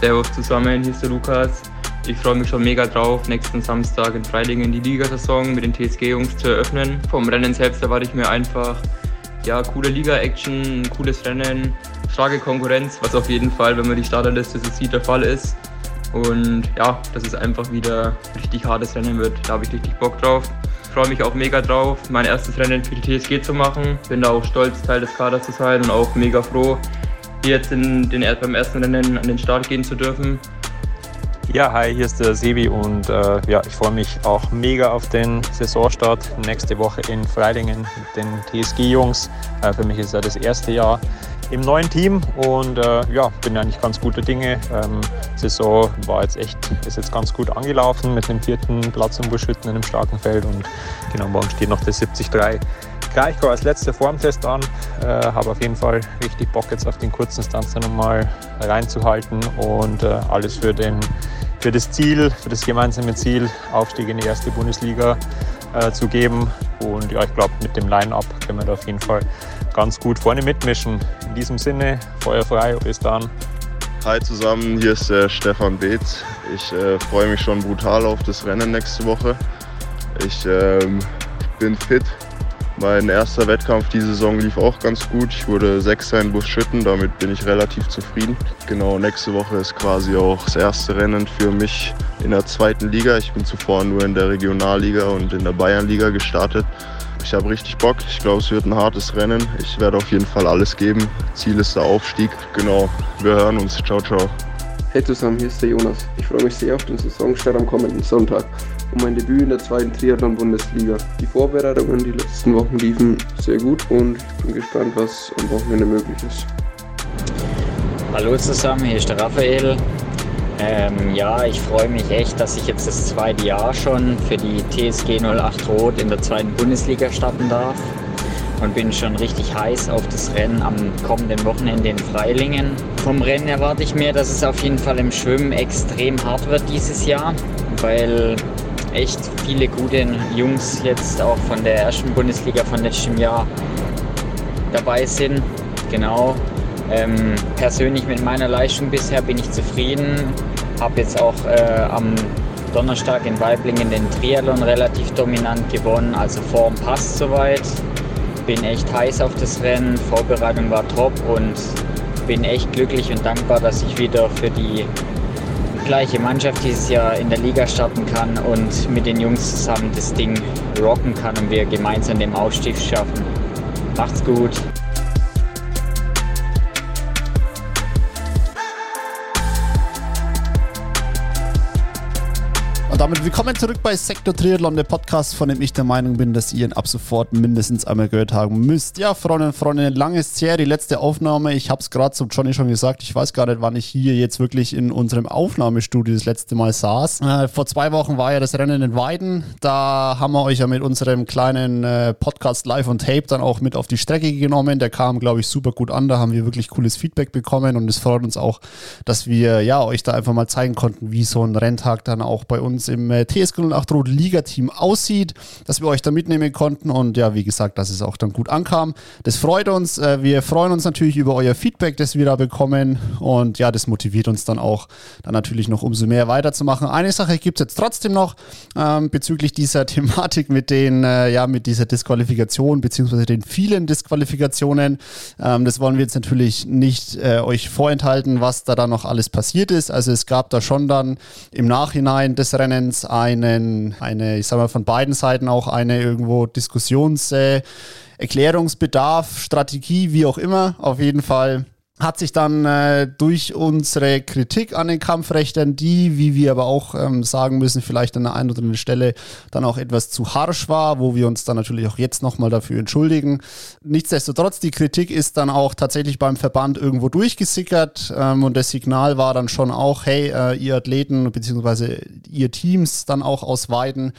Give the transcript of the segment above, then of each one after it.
Servus zusammen, hier ist der Lukas. Ich freue mich schon mega drauf, nächsten Samstag in Freilingen die Ligasaison mit den TSG-Jungs zu eröffnen. Vom Rennen selbst erwarte ich mir einfach ja, coole Liga-Action, cooles Rennen, starke Konkurrenz, was auf jeden Fall, wenn man die Starterliste so sieht, der Fall ist. Und ja, dass es einfach wieder richtig hartes Rennen wird. Da habe ich richtig Bock drauf. Ich freue mich auch mega drauf, mein erstes Rennen für die TSG zu machen. Bin da auch stolz, Teil des Kaders zu sein und auch mega froh, jetzt in den, beim ersten Rennen an den Start gehen zu dürfen. Ja, hi, hier ist der Sebi und äh, ja, ich freue mich auch mega auf den Saisonstart nächste Woche in Freilingen mit den TSG-Jungs. Äh, für mich ist ja das erste Jahr im neuen Team und äh, ja, bin eigentlich ganz guter Dinge. Ähm, Saison war jetzt echt, ist jetzt ganz gut angelaufen mit dem vierten Platz im Buschhütten in einem starken Feld und genau morgen steht noch der 73 Kraichgau als letzter Formtest an. Äh, Habe auf jeden Fall richtig Bock jetzt auf den kurzen Stanz nochmal reinzuhalten und äh, alles für, den, für das Ziel, für das gemeinsame Ziel, Aufstieg in die erste Bundesliga äh, zu geben. Und ja, ich glaube, mit dem Line-Up können wir da auf jeden Fall ganz gut vorne mitmischen. In diesem Sinne, Feuer frei, bis dann. Hi zusammen, hier ist der Stefan Beetz. Ich äh, freue mich schon brutal auf das Rennen nächste Woche. Ich ähm, bin fit, mein erster Wettkampf diese Saison lief auch ganz gut. Ich wurde Sechster in Buschütten, damit bin ich relativ zufrieden. Genau, nächste Woche ist quasi auch das erste Rennen für mich in der zweiten Liga. Ich bin zuvor nur in der Regionalliga und in der Bayernliga gestartet. Ich habe richtig Bock. Ich glaube, es wird ein hartes Rennen. Ich werde auf jeden Fall alles geben. Ziel ist der Aufstieg. Genau, wir hören uns. Ciao, ciao. Hey zusammen, hier ist der Jonas. Ich freue mich sehr auf den Saisonstart am kommenden Sonntag und mein Debüt in der zweiten Triathlon-Bundesliga. Die Vorbereitungen die letzten Wochen liefen sehr gut und ich bin gespannt, was am Wochenende möglich ist. Hallo zusammen, hier ist der Raphael. Ähm, ja, ich freue mich echt, dass ich jetzt das zweite Jahr schon für die TSG 08 Rot in der zweiten Bundesliga starten darf und bin schon richtig heiß auf das Rennen am kommenden Wochenende in Freilingen. Vom Rennen erwarte ich mir, dass es auf jeden Fall im Schwimmen extrem hart wird dieses Jahr, weil echt viele gute Jungs jetzt auch von der ersten Bundesliga von letztem Jahr dabei sind. Genau. Ähm, persönlich mit meiner Leistung bisher bin ich zufrieden. Habe jetzt auch äh, am Donnerstag in Weiblingen den Triathlon relativ dominant gewonnen, also Form passt soweit. Bin echt heiß auf das Rennen, Vorbereitung war top und bin echt glücklich und dankbar, dass ich wieder für die gleiche Mannschaft dieses Jahr in der Liga starten kann und mit den Jungs zusammen das Ding rocken kann und wir gemeinsam den Aufstieg schaffen. Macht's gut! Damit willkommen zurück bei Sektor Triathlon, der Podcast, von dem ich der Meinung bin, dass ihr ihn ab sofort mindestens einmal gehört haben müsst. Ja, Freunde und Freunde, lange ist her, die letzte Aufnahme. Ich habe es gerade zu Johnny schon gesagt. Ich weiß gar nicht, wann ich hier jetzt wirklich in unserem Aufnahmestudio das letzte Mal saß. Äh, vor zwei Wochen war ja das Rennen in Weiden. Da haben wir euch ja mit unserem kleinen äh, Podcast Live on Tape dann auch mit auf die Strecke genommen. Der kam, glaube ich, super gut an. Da haben wir wirklich cooles Feedback bekommen und es freut uns auch, dass wir ja euch da einfach mal zeigen konnten, wie so ein Renntag dann auch bei uns im TSG 08 Rot Liga-Team aussieht, dass wir euch da mitnehmen konnten und ja, wie gesagt, dass es auch dann gut ankam. Das freut uns. Äh, wir freuen uns natürlich über euer Feedback, das wir da bekommen und ja, das motiviert uns dann auch, dann natürlich noch umso mehr weiterzumachen. Eine Sache gibt es jetzt trotzdem noch ähm, bezüglich dieser Thematik mit den, äh, ja, mit dieser Disqualifikation beziehungsweise den vielen Disqualifikationen. Ähm, das wollen wir jetzt natürlich nicht äh, euch vorenthalten, was da dann noch alles passiert ist. Also es gab da schon dann im Nachhinein des Rennens Fans einen, eine, ich sag mal, von beiden Seiten auch eine irgendwo Diskussions- äh, Erklärungsbedarf, Strategie, wie auch immer. Auf jeden Fall hat sich dann äh, durch unsere Kritik an den Kampfrechtern, die, wie wir aber auch ähm, sagen müssen, vielleicht an der einen oder anderen Stelle dann auch etwas zu harsch war, wo wir uns dann natürlich auch jetzt nochmal dafür entschuldigen. Nichtsdestotrotz, die Kritik ist dann auch tatsächlich beim Verband irgendwo durchgesickert ähm, und das Signal war dann schon auch, hey, äh, ihr Athleten bzw. ihr Teams dann auch aus Weiden,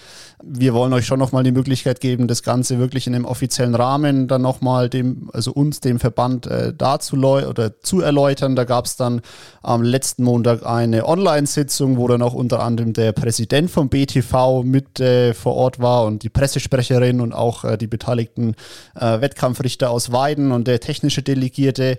wir wollen euch schon nochmal die Möglichkeit geben, das Ganze wirklich in einem offiziellen Rahmen dann nochmal dem, also uns, dem Verband äh, darzuleu oder zu erläutern. Da gab es dann am letzten Montag eine Online-Sitzung, wo dann auch unter anderem der Präsident vom BTV mit äh, vor Ort war und die Pressesprecherin und auch äh, die beteiligten äh, Wettkampfrichter aus Weiden und der technische Delegierte.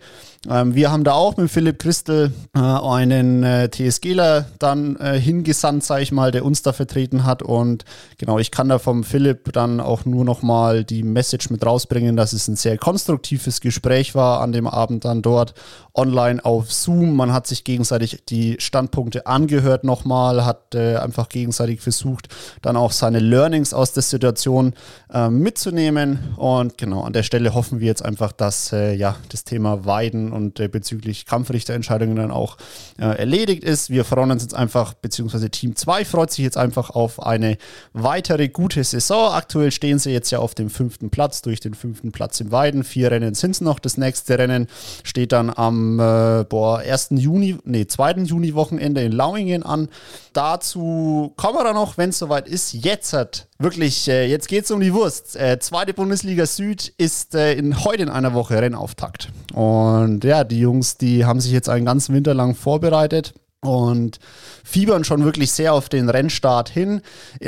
Ähm, wir haben da auch mit Philipp Christel äh, einen äh, TSGler dann äh, hingesandt, sage ich mal, der uns da vertreten hat. Und genau, ich kann da vom Philipp dann auch nur noch mal die Message mit rausbringen, dass es ein sehr konstruktives Gespräch war an dem Abend dann dort online auf Zoom. Man hat sich gegenseitig die Standpunkte angehört nochmal, hat äh, einfach gegenseitig versucht, dann auch seine Learnings aus der Situation äh, mitzunehmen. Und genau, an der Stelle hoffen wir jetzt einfach, dass äh, ja, das Thema Weiden und äh, bezüglich Kampfrichterentscheidungen dann auch äh, erledigt ist. Wir freuen uns jetzt einfach, beziehungsweise Team 2 freut sich jetzt einfach auf eine weitere gute Saison. Aktuell stehen sie jetzt ja auf dem fünften Platz durch den fünften Platz im Weiden. Vier Rennen sind es noch. Das nächste Rennen steht dann am äh, boah, 1. Juni, nee, 2. Juni-Wochenende in Lauingen an. Dazu kommen wir dann noch, wenn es soweit ist. Jetzt hat wirklich, äh, jetzt geht es um die Wurst. Äh, zweite Bundesliga Süd ist äh, in, heute in einer Woche Rennauftakt. Und ja, die Jungs, die haben sich jetzt einen ganzen Winter lang vorbereitet und fiebern schon wirklich sehr auf den Rennstart hin.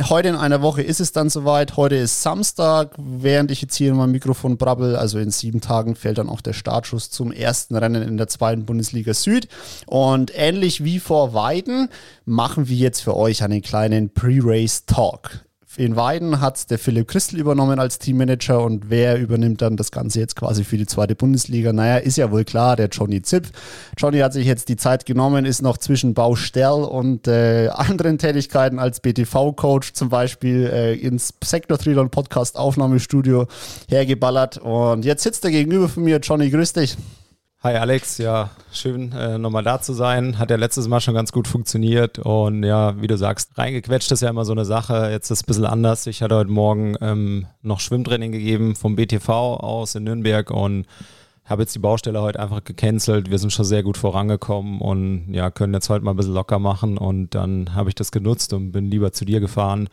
Heute in einer Woche ist es dann soweit. Heute ist Samstag, während ich jetzt hier in meinem Mikrofon brabbel. Also in sieben Tagen fällt dann auch der Startschuss zum ersten Rennen in der zweiten Bundesliga Süd. Und ähnlich wie vor Weiden machen wir jetzt für euch einen kleinen Pre-Race Talk. In Weiden hat der Philipp Christel übernommen als Teammanager und wer übernimmt dann das Ganze jetzt quasi für die zweite Bundesliga? Naja, ist ja wohl klar, der Johnny Zipf. Johnny hat sich jetzt die Zeit genommen, ist noch zwischen Baustell und äh, anderen Tätigkeiten als BTV-Coach zum Beispiel äh, ins Sektor Trilon Podcast Aufnahmestudio hergeballert und jetzt sitzt er gegenüber von mir. Johnny, grüß dich. Hi Alex, ja, schön äh, nochmal da zu sein. Hat ja letztes Mal schon ganz gut funktioniert und ja, wie du sagst, reingequetscht ist ja immer so eine Sache. Jetzt ist es ein bisschen anders. Ich hatte heute Morgen ähm, noch Schwimmtraining gegeben vom BTV aus in Nürnberg und habe jetzt die Baustelle heute einfach gecancelt. Wir sind schon sehr gut vorangekommen und ja, können jetzt heute mal ein bisschen locker machen und dann habe ich das genutzt und bin lieber zu dir gefahren.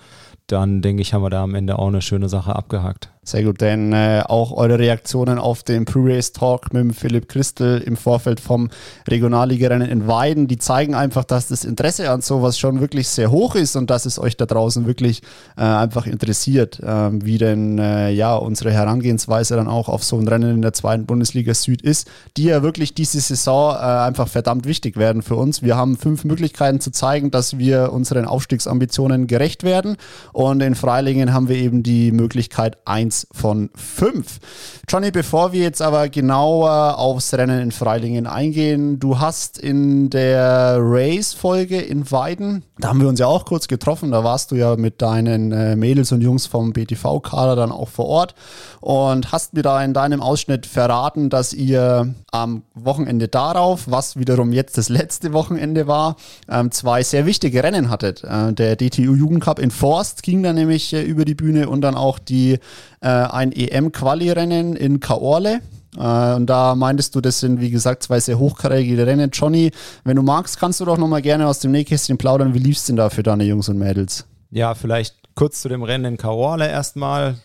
Dann denke ich, haben wir da am Ende auch eine schöne Sache abgehakt. Sehr gut, denn äh, auch eure Reaktionen auf den Pre-Race Talk mit Philipp Christel im Vorfeld vom Regionalligarennen in Weiden, die zeigen einfach, dass das Interesse an sowas schon wirklich sehr hoch ist und dass es euch da draußen wirklich äh, einfach interessiert, äh, wie denn äh, ja unsere Herangehensweise dann auch auf so ein Rennen in der zweiten Bundesliga Süd ist, die ja wirklich diese Saison äh, einfach verdammt wichtig werden für uns. Wir haben fünf Möglichkeiten zu zeigen, dass wir unseren Aufstiegsambitionen gerecht werden und in Freilingen haben wir eben die Möglichkeit, ein 1 von 5. Johnny, bevor wir jetzt aber genauer aufs Rennen in Freilingen eingehen, du hast in der Race-Folge in Weiden, da haben wir uns ja auch kurz getroffen, da warst du ja mit deinen äh, Mädels und Jungs vom BTV-Kader dann auch vor Ort und hast mir da in deinem Ausschnitt verraten, dass ihr am Wochenende darauf, was wiederum jetzt das letzte Wochenende war, ähm, zwei sehr wichtige Rennen hattet. Äh, der DTU Jugendcup in Forst ging dann nämlich äh, über die Bühne und dann auch die äh, ein EM-Quali-Rennen in Kaorle. Äh, und da meintest du, das sind wie gesagt zwei sehr hochkarätige Rennen. Johnny, wenn du magst, kannst du doch nochmal gerne aus dem Nähkästchen plaudern. Wie lief es denn da für deine Jungs und Mädels? Ja, vielleicht kurz zu dem Rennen in Kaorle erstmal.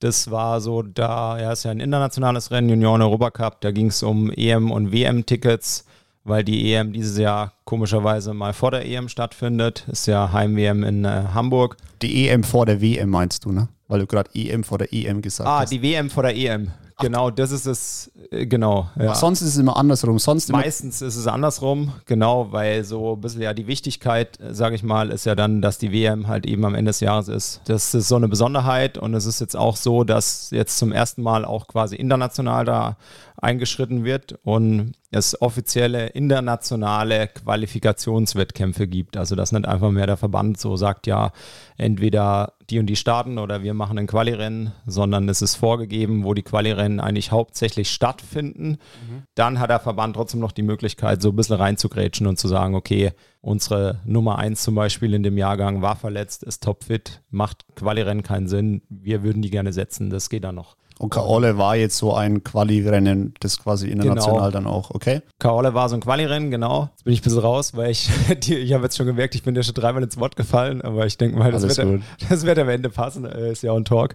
Das war so, da, ja, ist ja ein internationales Rennen, Union Europacup, da ging es um EM- und WM-Tickets, weil die EM dieses Jahr komischerweise mal vor der EM stattfindet. Ist ja Heim-WM in äh, Hamburg. Die EM vor der WM meinst du, ne? Weil du gerade EM vor der EM gesagt ah, hast. Ah, die WM vor der EM. Genau, das ist es, äh, genau. Ja. sonst ist es immer andersrum. Sonst Meistens ist es andersrum, genau, weil so ein bisschen ja die Wichtigkeit, äh, sage ich mal, ist ja dann, dass die WM halt eben am Ende des Jahres ist. Das ist so eine Besonderheit und es ist jetzt auch so, dass jetzt zum ersten Mal auch quasi international da eingeschritten wird und es offizielle internationale Qualifikationswettkämpfe gibt. Also dass nicht einfach mehr der Verband so sagt, ja, entweder die und die starten oder wir machen ein Qualirennen, sondern es ist vorgegeben, wo die Qualirennen eigentlich hauptsächlich stattfinden. Mhm. Dann hat der Verband trotzdem noch die Möglichkeit, so ein bisschen reinzugrätschen und zu sagen, okay, unsere Nummer 1 zum Beispiel in dem Jahrgang war verletzt, ist topfit, macht Qualirennen keinen Sinn, wir würden die gerne setzen, das geht dann noch. Und Kaole war jetzt so ein Quali-Rennen, das quasi international genau. dann auch, okay? Kaole war so ein Quali-Rennen, genau. Jetzt bin ich ein bisschen raus, weil ich, die, ich habe jetzt schon gemerkt, ich bin ja schon dreimal ins Wort gefallen, aber ich denke mal, das wird, das wird am Ende passen, äh, ist ja auch ein Talk.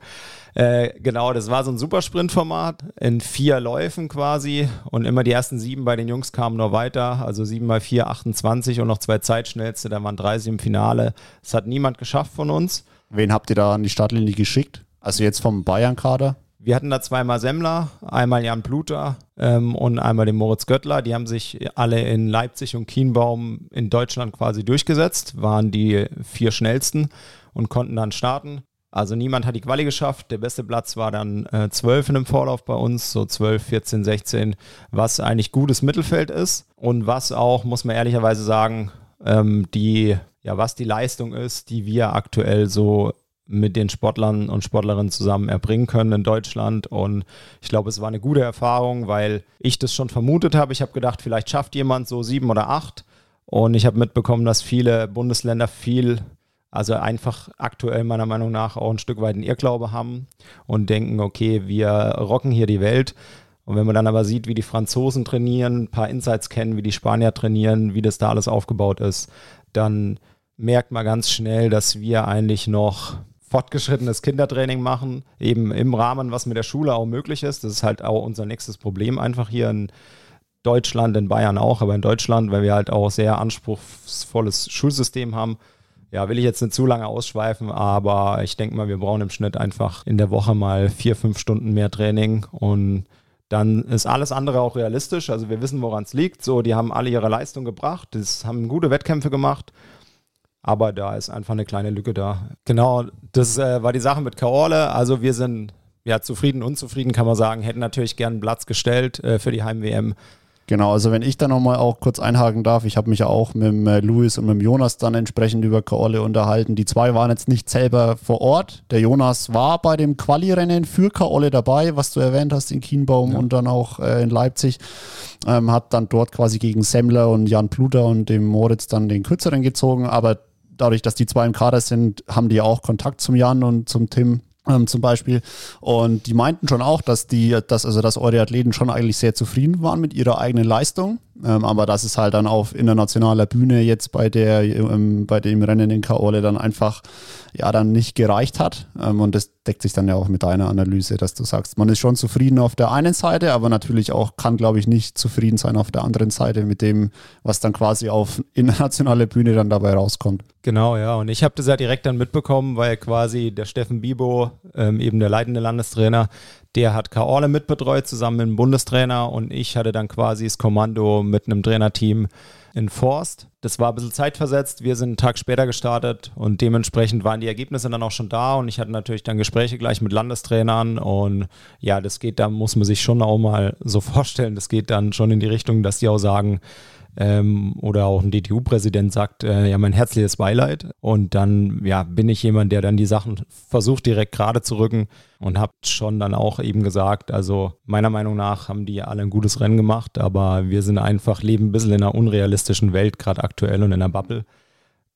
Äh, genau, das war so ein Supersprint-Format in vier Läufen quasi und immer die ersten sieben bei den Jungs kamen noch weiter, also sieben mal vier, 28 und noch zwei Zeitschnellste, da waren 30 im Finale. Das hat niemand geschafft von uns. Wen habt ihr da an die Startlinie geschickt? Also jetzt vom Bayern-Kader? Wir hatten da zweimal Semmler, einmal Jan Pluter ähm, und einmal den Moritz Göttler. Die haben sich alle in Leipzig und Kienbaum in Deutschland quasi durchgesetzt, waren die vier schnellsten und konnten dann starten. Also niemand hat die Quali geschafft. Der beste Platz war dann äh, 12 in dem Vorlauf bei uns, so 12, 14, 16, was eigentlich gutes Mittelfeld ist und was auch, muss man ehrlicherweise sagen, ähm, die, ja, was die Leistung ist, die wir aktuell so mit den Sportlern und Sportlerinnen zusammen erbringen können in Deutschland. Und ich glaube, es war eine gute Erfahrung, weil ich das schon vermutet habe. Ich habe gedacht, vielleicht schafft jemand so sieben oder acht. Und ich habe mitbekommen, dass viele Bundesländer viel, also einfach aktuell meiner Meinung nach auch ein Stück weit einen Irrglaube haben und denken, okay, wir rocken hier die Welt. Und wenn man dann aber sieht, wie die Franzosen trainieren, ein paar Insights kennen, wie die Spanier trainieren, wie das da alles aufgebaut ist, dann merkt man ganz schnell, dass wir eigentlich noch fortgeschrittenes Kindertraining machen, eben im Rahmen, was mit der Schule auch möglich ist. Das ist halt auch unser nächstes Problem einfach hier in Deutschland, in Bayern auch, aber in Deutschland, weil wir halt auch sehr anspruchsvolles Schulsystem haben. Ja, will ich jetzt nicht zu lange ausschweifen, aber ich denke mal, wir brauchen im Schnitt einfach in der Woche mal vier, fünf Stunden mehr Training und dann ist alles andere auch realistisch. Also wir wissen, woran es liegt. So, die haben alle ihre Leistung gebracht, das haben gute Wettkämpfe gemacht aber da ist einfach eine kleine Lücke da. Genau, das äh, war die Sache mit Kaorle. Also wir sind ja zufrieden, unzufrieden kann man sagen. Hätten natürlich gern einen Platz gestellt äh, für die Heim-WM. Genau, also wenn ich da nochmal auch kurz einhaken darf, ich habe mich ja auch mit dem äh, Luis und mit dem Jonas dann entsprechend über Kaorle unterhalten. Die zwei waren jetzt nicht selber vor Ort. Der Jonas war bei dem Quali-Rennen für Kaorle dabei, was du erwähnt hast in Kienbaum ja. und dann auch äh, in Leipzig. Ähm, hat dann dort quasi gegen Semmler und Jan Pluter und dem Moritz dann den kürzeren gezogen, aber dadurch, dass die zwei im Kader sind, haben die auch Kontakt zum Jan und zum Tim ähm, zum Beispiel. Und die meinten schon auch, dass die, dass also dass eure Athleten schon eigentlich sehr zufrieden waren mit ihrer eigenen Leistung. Ähm, aber dass es halt dann auf internationaler Bühne jetzt bei der, ähm, bei dem Rennen in Kaole dann einfach ja dann nicht gereicht hat. Ähm, und das deckt sich dann ja auch mit deiner Analyse, dass du sagst, man ist schon zufrieden auf der einen Seite, aber natürlich auch kann, glaube ich, nicht zufrieden sein auf der anderen Seite mit dem, was dann quasi auf internationaler Bühne dann dabei rauskommt. Genau, ja. Und ich habe das ja direkt dann mitbekommen, weil quasi der Steffen Bibo, ähm, eben der leitende Landestrainer, der hat Kaorle mitbetreut, zusammen mit dem Bundestrainer und ich hatte dann quasi das Kommando mit einem Trainerteam in Forst. Das war ein bisschen zeitversetzt. Wir sind einen Tag später gestartet und dementsprechend waren die Ergebnisse dann auch schon da und ich hatte natürlich dann Gespräche gleich mit Landestrainern und ja, das geht, da muss man sich schon auch mal so vorstellen, das geht dann schon in die Richtung, dass die auch sagen, ähm, oder auch ein DTU-Präsident sagt, äh, ja, mein herzliches Beileid. Und dann, ja, bin ich jemand, der dann die Sachen versucht, direkt gerade zu rücken und habe schon dann auch eben gesagt, also meiner Meinung nach haben die alle ein gutes Rennen gemacht, aber wir sind einfach, leben ein bisschen in einer unrealistischen Welt, gerade aktuell und in einer Bubble.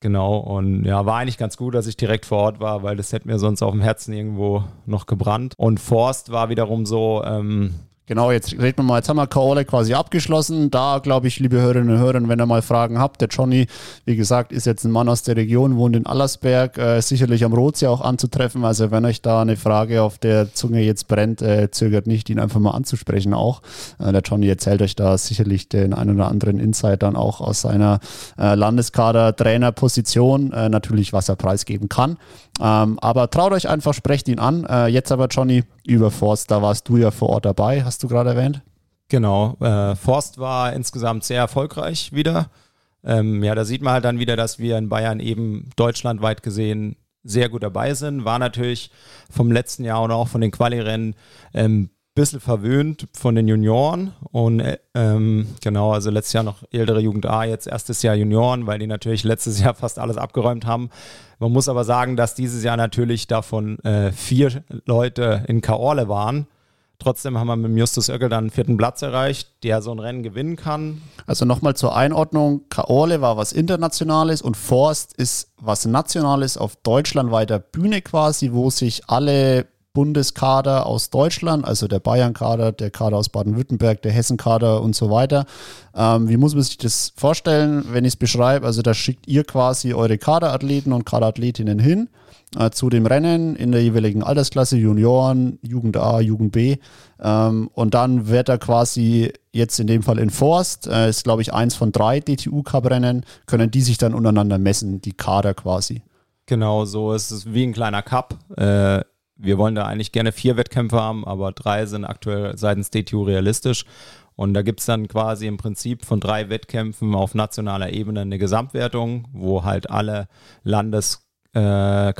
Genau, und ja, war eigentlich ganz gut, dass ich direkt vor Ort war, weil das hätte mir sonst auf dem Herzen irgendwo noch gebrannt. Und Forst war wiederum so, ähm, Genau, jetzt reden wir mal, jetzt haben wir Kaole quasi abgeschlossen. Da glaube ich, liebe Hörerinnen und Hörer, wenn ihr mal Fragen habt, der Johnny, wie gesagt, ist jetzt ein Mann aus der Region, wohnt in Allersberg, äh, sicherlich am Rotsee auch anzutreffen. Also wenn euch da eine Frage auf der Zunge jetzt brennt, äh, zögert nicht, ihn einfach mal anzusprechen auch. Äh, der Johnny erzählt euch da sicherlich den einen oder anderen Insight dann auch aus seiner äh, Landeskader-Trainerposition, äh, natürlich was er preisgeben kann. Ähm, aber traut euch einfach, sprecht ihn an. Äh, jetzt aber, Johnny, über Forst, da warst du ja vor Ort dabei, hast du gerade erwähnt. Genau, äh, Forst war insgesamt sehr erfolgreich wieder. Ähm, ja, da sieht man halt dann wieder, dass wir in Bayern eben deutschlandweit gesehen sehr gut dabei sind. War natürlich vom letzten Jahr und auch von den Quali-Rennen ähm, bisschen verwöhnt von den Junioren und äh, ähm, genau, also letztes Jahr noch ältere Jugend A, jetzt erstes Jahr Junioren, weil die natürlich letztes Jahr fast alles abgeräumt haben. Man muss aber sagen, dass dieses Jahr natürlich davon äh, vier Leute in Kaorle waren. Trotzdem haben wir mit Justus Oeckel dann einen vierten Platz erreicht, der so ein Rennen gewinnen kann. Also nochmal zur Einordnung, Kaorle war was Internationales und Forst ist was Nationales auf deutschlandweiter Bühne quasi, wo sich alle Bundeskader aus Deutschland, also der Bayern-Kader, der Kader aus Baden-Württemberg, der Hessen-Kader und so weiter. Ähm, wie muss man sich das vorstellen, wenn ich es beschreibe? Also da schickt ihr quasi eure Kaderathleten und Kaderathletinnen hin äh, zu dem Rennen in der jeweiligen Altersklasse, Junioren, Jugend A, Jugend B. Ähm, und dann wird er quasi jetzt in dem Fall enforced, äh, ist glaube ich eins von drei DTU-Cup-Rennen, können die sich dann untereinander messen, die Kader quasi. Genau, so ist es wie ein kleiner Cup. Äh, wir wollen da eigentlich gerne vier Wettkämpfe haben, aber drei sind aktuell seitens DTU realistisch. Und da gibt es dann quasi im Prinzip von drei Wettkämpfen auf nationaler Ebene eine Gesamtwertung, wo halt alle Landeskaderathleten äh,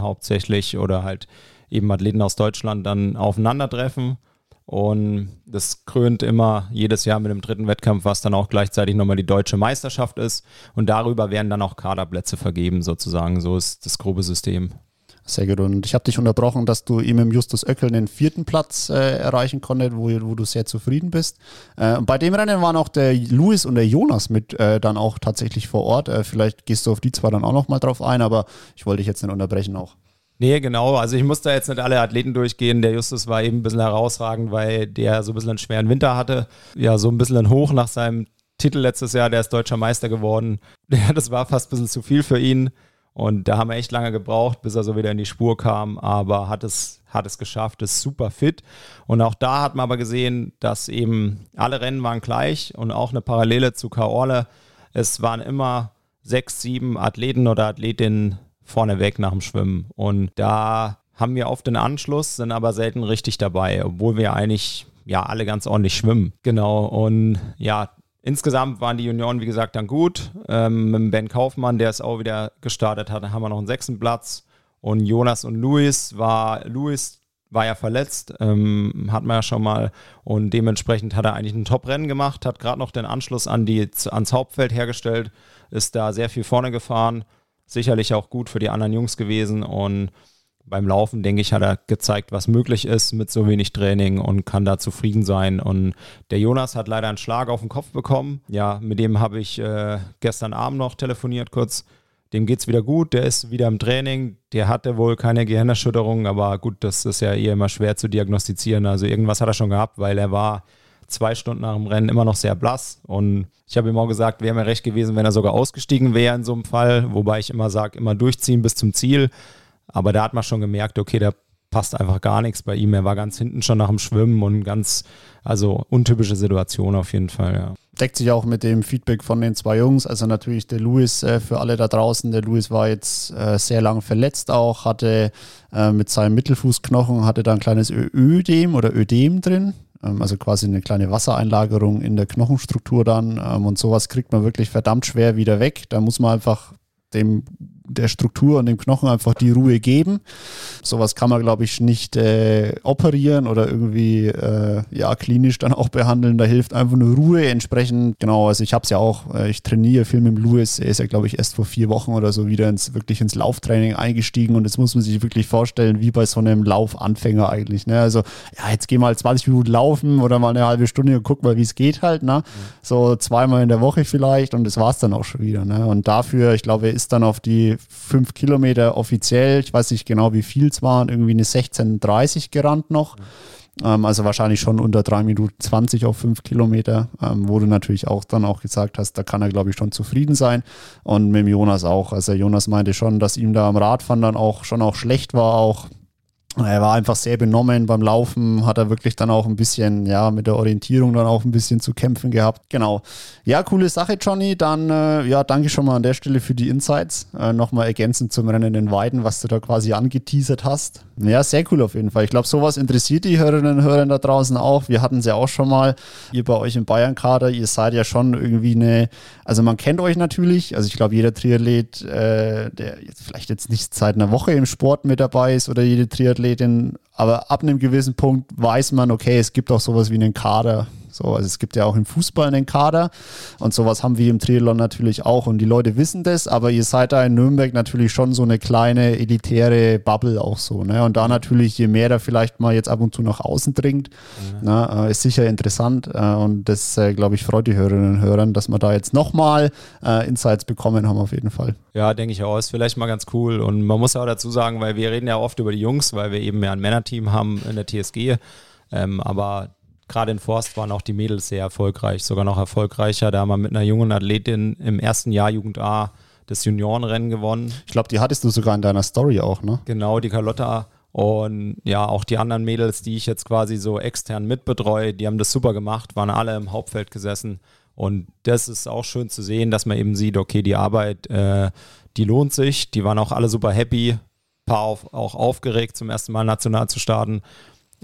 hauptsächlich oder halt eben Athleten aus Deutschland dann aufeinandertreffen. Und das krönt immer jedes Jahr mit dem dritten Wettkampf, was dann auch gleichzeitig nochmal die deutsche Meisterschaft ist. Und darüber werden dann auch Kaderplätze vergeben, sozusagen. So ist das grobe System. Sehr gut. Und ich habe dich unterbrochen, dass du ihm im Justus Oeckel den vierten Platz äh, erreichen konntest, wo, wo du sehr zufrieden bist. Äh, bei dem Rennen waren auch der Luis und der Jonas mit äh, dann auch tatsächlich vor Ort. Äh, vielleicht gehst du auf die zwei dann auch nochmal drauf ein, aber ich wollte dich jetzt nicht unterbrechen auch. Nee, genau. Also ich musste jetzt nicht alle Athleten durchgehen. Der Justus war eben ein bisschen herausragend, weil der so ein bisschen einen schweren Winter hatte. Ja, so ein bisschen hoch nach seinem Titel letztes Jahr. Der ist deutscher Meister geworden. Ja, das war fast ein bisschen zu viel für ihn. Und da haben wir echt lange gebraucht, bis er so wieder in die Spur kam, aber hat es, hat es geschafft, ist super fit. Und auch da hat man aber gesehen, dass eben alle Rennen waren gleich und auch eine Parallele zu Kaorle. Es waren immer sechs, sieben Athleten oder Athletinnen vorneweg nach dem Schwimmen. Und da haben wir oft den Anschluss, sind aber selten richtig dabei, obwohl wir eigentlich ja alle ganz ordentlich schwimmen. Genau. Und ja, insgesamt waren die Junioren, wie gesagt, dann gut. Ähm, mit Ben Kaufmann, der es auch wieder gestartet hat, haben wir noch einen sechsten Platz. Und Jonas und Luis war, Luis war ja verletzt, ähm, hat man ja schon mal. Und dementsprechend hat er eigentlich ein Top-Rennen gemacht, hat gerade noch den Anschluss an die, ans Hauptfeld hergestellt, ist da sehr viel vorne gefahren sicherlich auch gut für die anderen Jungs gewesen und beim Laufen, denke ich, hat er gezeigt, was möglich ist mit so wenig Training und kann da zufrieden sein. Und der Jonas hat leider einen Schlag auf den Kopf bekommen. Ja, mit dem habe ich äh, gestern Abend noch telefoniert kurz. Dem geht es wieder gut, der ist wieder im Training. Der hatte wohl keine Gehirnerschütterung, aber gut, das ist ja eh immer schwer zu diagnostizieren. Also irgendwas hat er schon gehabt, weil er war zwei Stunden nach dem Rennen immer noch sehr blass. Und ich habe ihm auch gesagt, wäre mir recht gewesen, wenn er sogar ausgestiegen wäre in so einem Fall. Wobei ich immer sage, immer durchziehen bis zum Ziel. Aber da hat man schon gemerkt, okay, da passt einfach gar nichts bei ihm. Er war ganz hinten schon nach dem Schwimmen und ganz, also untypische Situation auf jeden Fall, ja. Deckt sich auch mit dem Feedback von den zwei Jungs. Also natürlich der Luis äh, für alle da draußen. Der Luis war jetzt äh, sehr lang verletzt auch, hatte äh, mit seinem Mittelfußknochen, hatte da ein kleines Ödem oder Ödem drin. Ähm, also quasi eine kleine Wassereinlagerung in der Knochenstruktur dann. Ähm, und sowas kriegt man wirklich verdammt schwer wieder weg. Da muss man einfach dem der Struktur und dem Knochen einfach die Ruhe geben. Sowas kann man, glaube ich, nicht äh, operieren oder irgendwie äh, ja klinisch dann auch behandeln. Da hilft einfach nur Ruhe entsprechend. Genau, also ich habe es ja auch, äh, ich trainiere viel mit dem Louis. Er ist ja, glaube ich, erst vor vier Wochen oder so wieder ins, wirklich ins Lauftraining eingestiegen und jetzt muss man sich wirklich vorstellen, wie bei so einem Laufanfänger eigentlich. Ne? Also, ja, jetzt geh mal 20 Minuten laufen oder mal eine halbe Stunde und guck mal, wie es geht halt. Ne? Mhm. So zweimal in der Woche vielleicht und das war es dann auch schon wieder. Ne? Und dafür, ich glaube, er ist dann auf die fünf Kilometer offiziell, ich weiß nicht genau, wie viel es waren, irgendwie eine 16,30 gerannt noch. Ähm, also wahrscheinlich schon unter 3 Minuten 20 auf 5 Kilometer, ähm, wo du natürlich auch dann auch gesagt hast, da kann er, glaube ich, schon zufrieden sein. Und mit dem Jonas auch. Also Jonas meinte schon, dass ihm da am Radfahren dann auch schon auch schlecht war, auch er war einfach sehr benommen beim Laufen, hat er wirklich dann auch ein bisschen, ja, mit der Orientierung dann auch ein bisschen zu kämpfen gehabt. Genau. Ja, coole Sache, Johnny. Dann, äh, ja, danke schon mal an der Stelle für die Insights. Äh, Nochmal ergänzend zum Rennen in Weiden, was du da quasi angeteasert hast. Ja, sehr cool auf jeden Fall. Ich glaube, sowas interessiert die Hörerinnen und Hörer da draußen auch. Wir hatten es ja auch schon mal, ihr bei euch im Bayern-Kader, ihr seid ja schon irgendwie eine, also man kennt euch natürlich, also ich glaube, jeder Triathlet, äh, der jetzt vielleicht jetzt nicht seit einer Woche im Sport mit dabei ist oder jede Triathlet Athletin, aber ab einem gewissen Punkt weiß man, okay, es gibt auch sowas wie einen Kader, So, also es gibt ja auch im Fußball einen Kader und sowas haben wir im Triathlon natürlich auch und die Leute wissen das, aber ihr seid da in Nürnberg natürlich schon so eine kleine elitäre Bubble auch so. Ne? Und da natürlich, je mehr da vielleicht mal jetzt ab und zu nach außen dringt, mhm. ne, ist sicher interessant äh, und das, äh, glaube ich, freut die Hörerinnen und Hörer, dass wir da jetzt nochmal äh, Insights bekommen haben auf jeden Fall. Ja, denke ich auch. Ist vielleicht mal ganz cool und man muss auch dazu sagen, weil wir reden ja oft über die Jungs, weil wir eben mehr ein Männerteam haben in der TSG, ähm, aber gerade in Forst waren auch die Mädels sehr erfolgreich, sogar noch erfolgreicher. Da haben wir mit einer jungen Athletin im ersten Jahr Jugend A das Juniorenrennen gewonnen. Ich glaube, die hattest du sogar in deiner Story auch, ne? Genau, die Carlotta. Und ja, auch die anderen Mädels, die ich jetzt quasi so extern mitbetreue, die haben das super gemacht, waren alle im Hauptfeld gesessen. Und das ist auch schön zu sehen, dass man eben sieht, okay, die Arbeit, äh, die lohnt sich. Die waren auch alle super happy, ein paar auf, auch aufgeregt, zum ersten Mal national zu starten.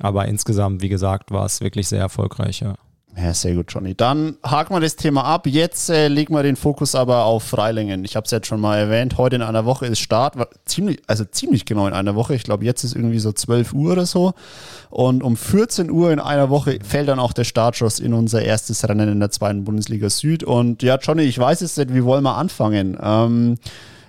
Aber insgesamt, wie gesagt, war es wirklich sehr erfolgreich. Ja. Ja, sehr gut, Johnny. Dann haken wir das Thema ab. Jetzt äh, legen wir den Fokus aber auf Freilingen. Ich habe es jetzt schon mal erwähnt. Heute in einer Woche ist Start. Ziemlich, also ziemlich genau in einer Woche. Ich glaube, jetzt ist irgendwie so 12 Uhr oder so. Und um 14 Uhr in einer Woche fällt dann auch der Startschuss in unser erstes Rennen in der zweiten Bundesliga Süd. Und ja, Johnny, ich weiß jetzt nicht, wie wollen wir anfangen? Ähm,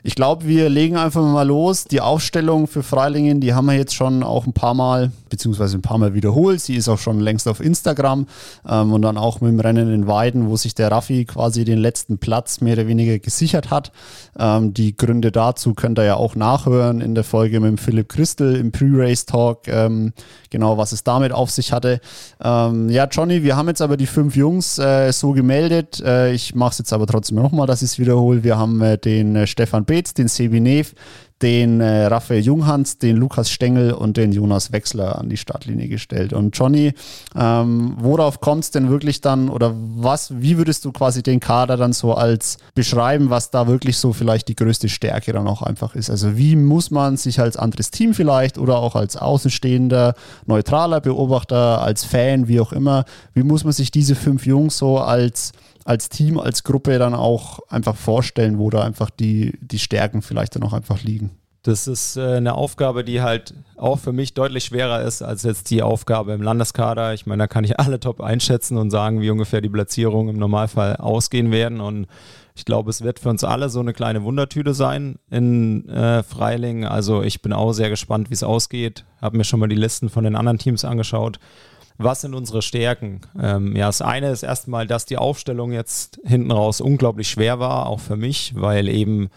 ich glaube, wir legen einfach mal los. Die Aufstellung für Freilingen, die haben wir jetzt schon auch ein paar Mal, beziehungsweise ein paar Mal wiederholt. Sie ist auch schon längst auf Instagram ähm, und dann auch mit dem Rennen in Weiden, wo sich der Raffi quasi den letzten Platz mehr oder weniger gesichert hat. Ähm, die Gründe dazu könnt ihr ja auch nachhören in der Folge mit Philipp Christel im Pre-Race-Talk, ähm, genau was es damit auf sich hatte. Ähm, ja, Johnny, wir haben jetzt aber die fünf Jungs äh, so gemeldet. Äh, ich mache es jetzt aber trotzdem nochmal, dass ich es wiederhole. Wir haben äh, den äh, Stefan Beetz, den Sebi Nev, den äh, Raphael Junghans, den Lukas Stengel und den Jonas Wechsler an die Startlinie gestellt. Und Johnny, ähm, worauf kommt es denn wirklich dann oder was, wie würdest du quasi den Kader dann so als beschreiben, was da wirklich so vielleicht die größte Stärke dann auch einfach ist? Also wie muss man sich als anderes Team vielleicht oder auch als außenstehender, neutraler Beobachter, als Fan, wie auch immer, wie muss man sich diese fünf Jungs so als als Team, als Gruppe dann auch einfach vorstellen, wo da einfach die, die Stärken vielleicht dann auch einfach liegen. Das ist äh, eine Aufgabe, die halt auch für mich deutlich schwerer ist als jetzt die Aufgabe im Landeskader. Ich meine, da kann ich alle top einschätzen und sagen, wie ungefähr die Platzierungen im Normalfall ausgehen werden. Und ich glaube, es wird für uns alle so eine kleine Wundertüte sein in äh, Freiling. Also ich bin auch sehr gespannt, wie es ausgeht. Habe mir schon mal die Listen von den anderen Teams angeschaut was sind unsere Stärken? Ähm, ja, das eine ist erstmal, dass die Aufstellung jetzt hinten raus unglaublich schwer war, auch für mich, weil eben,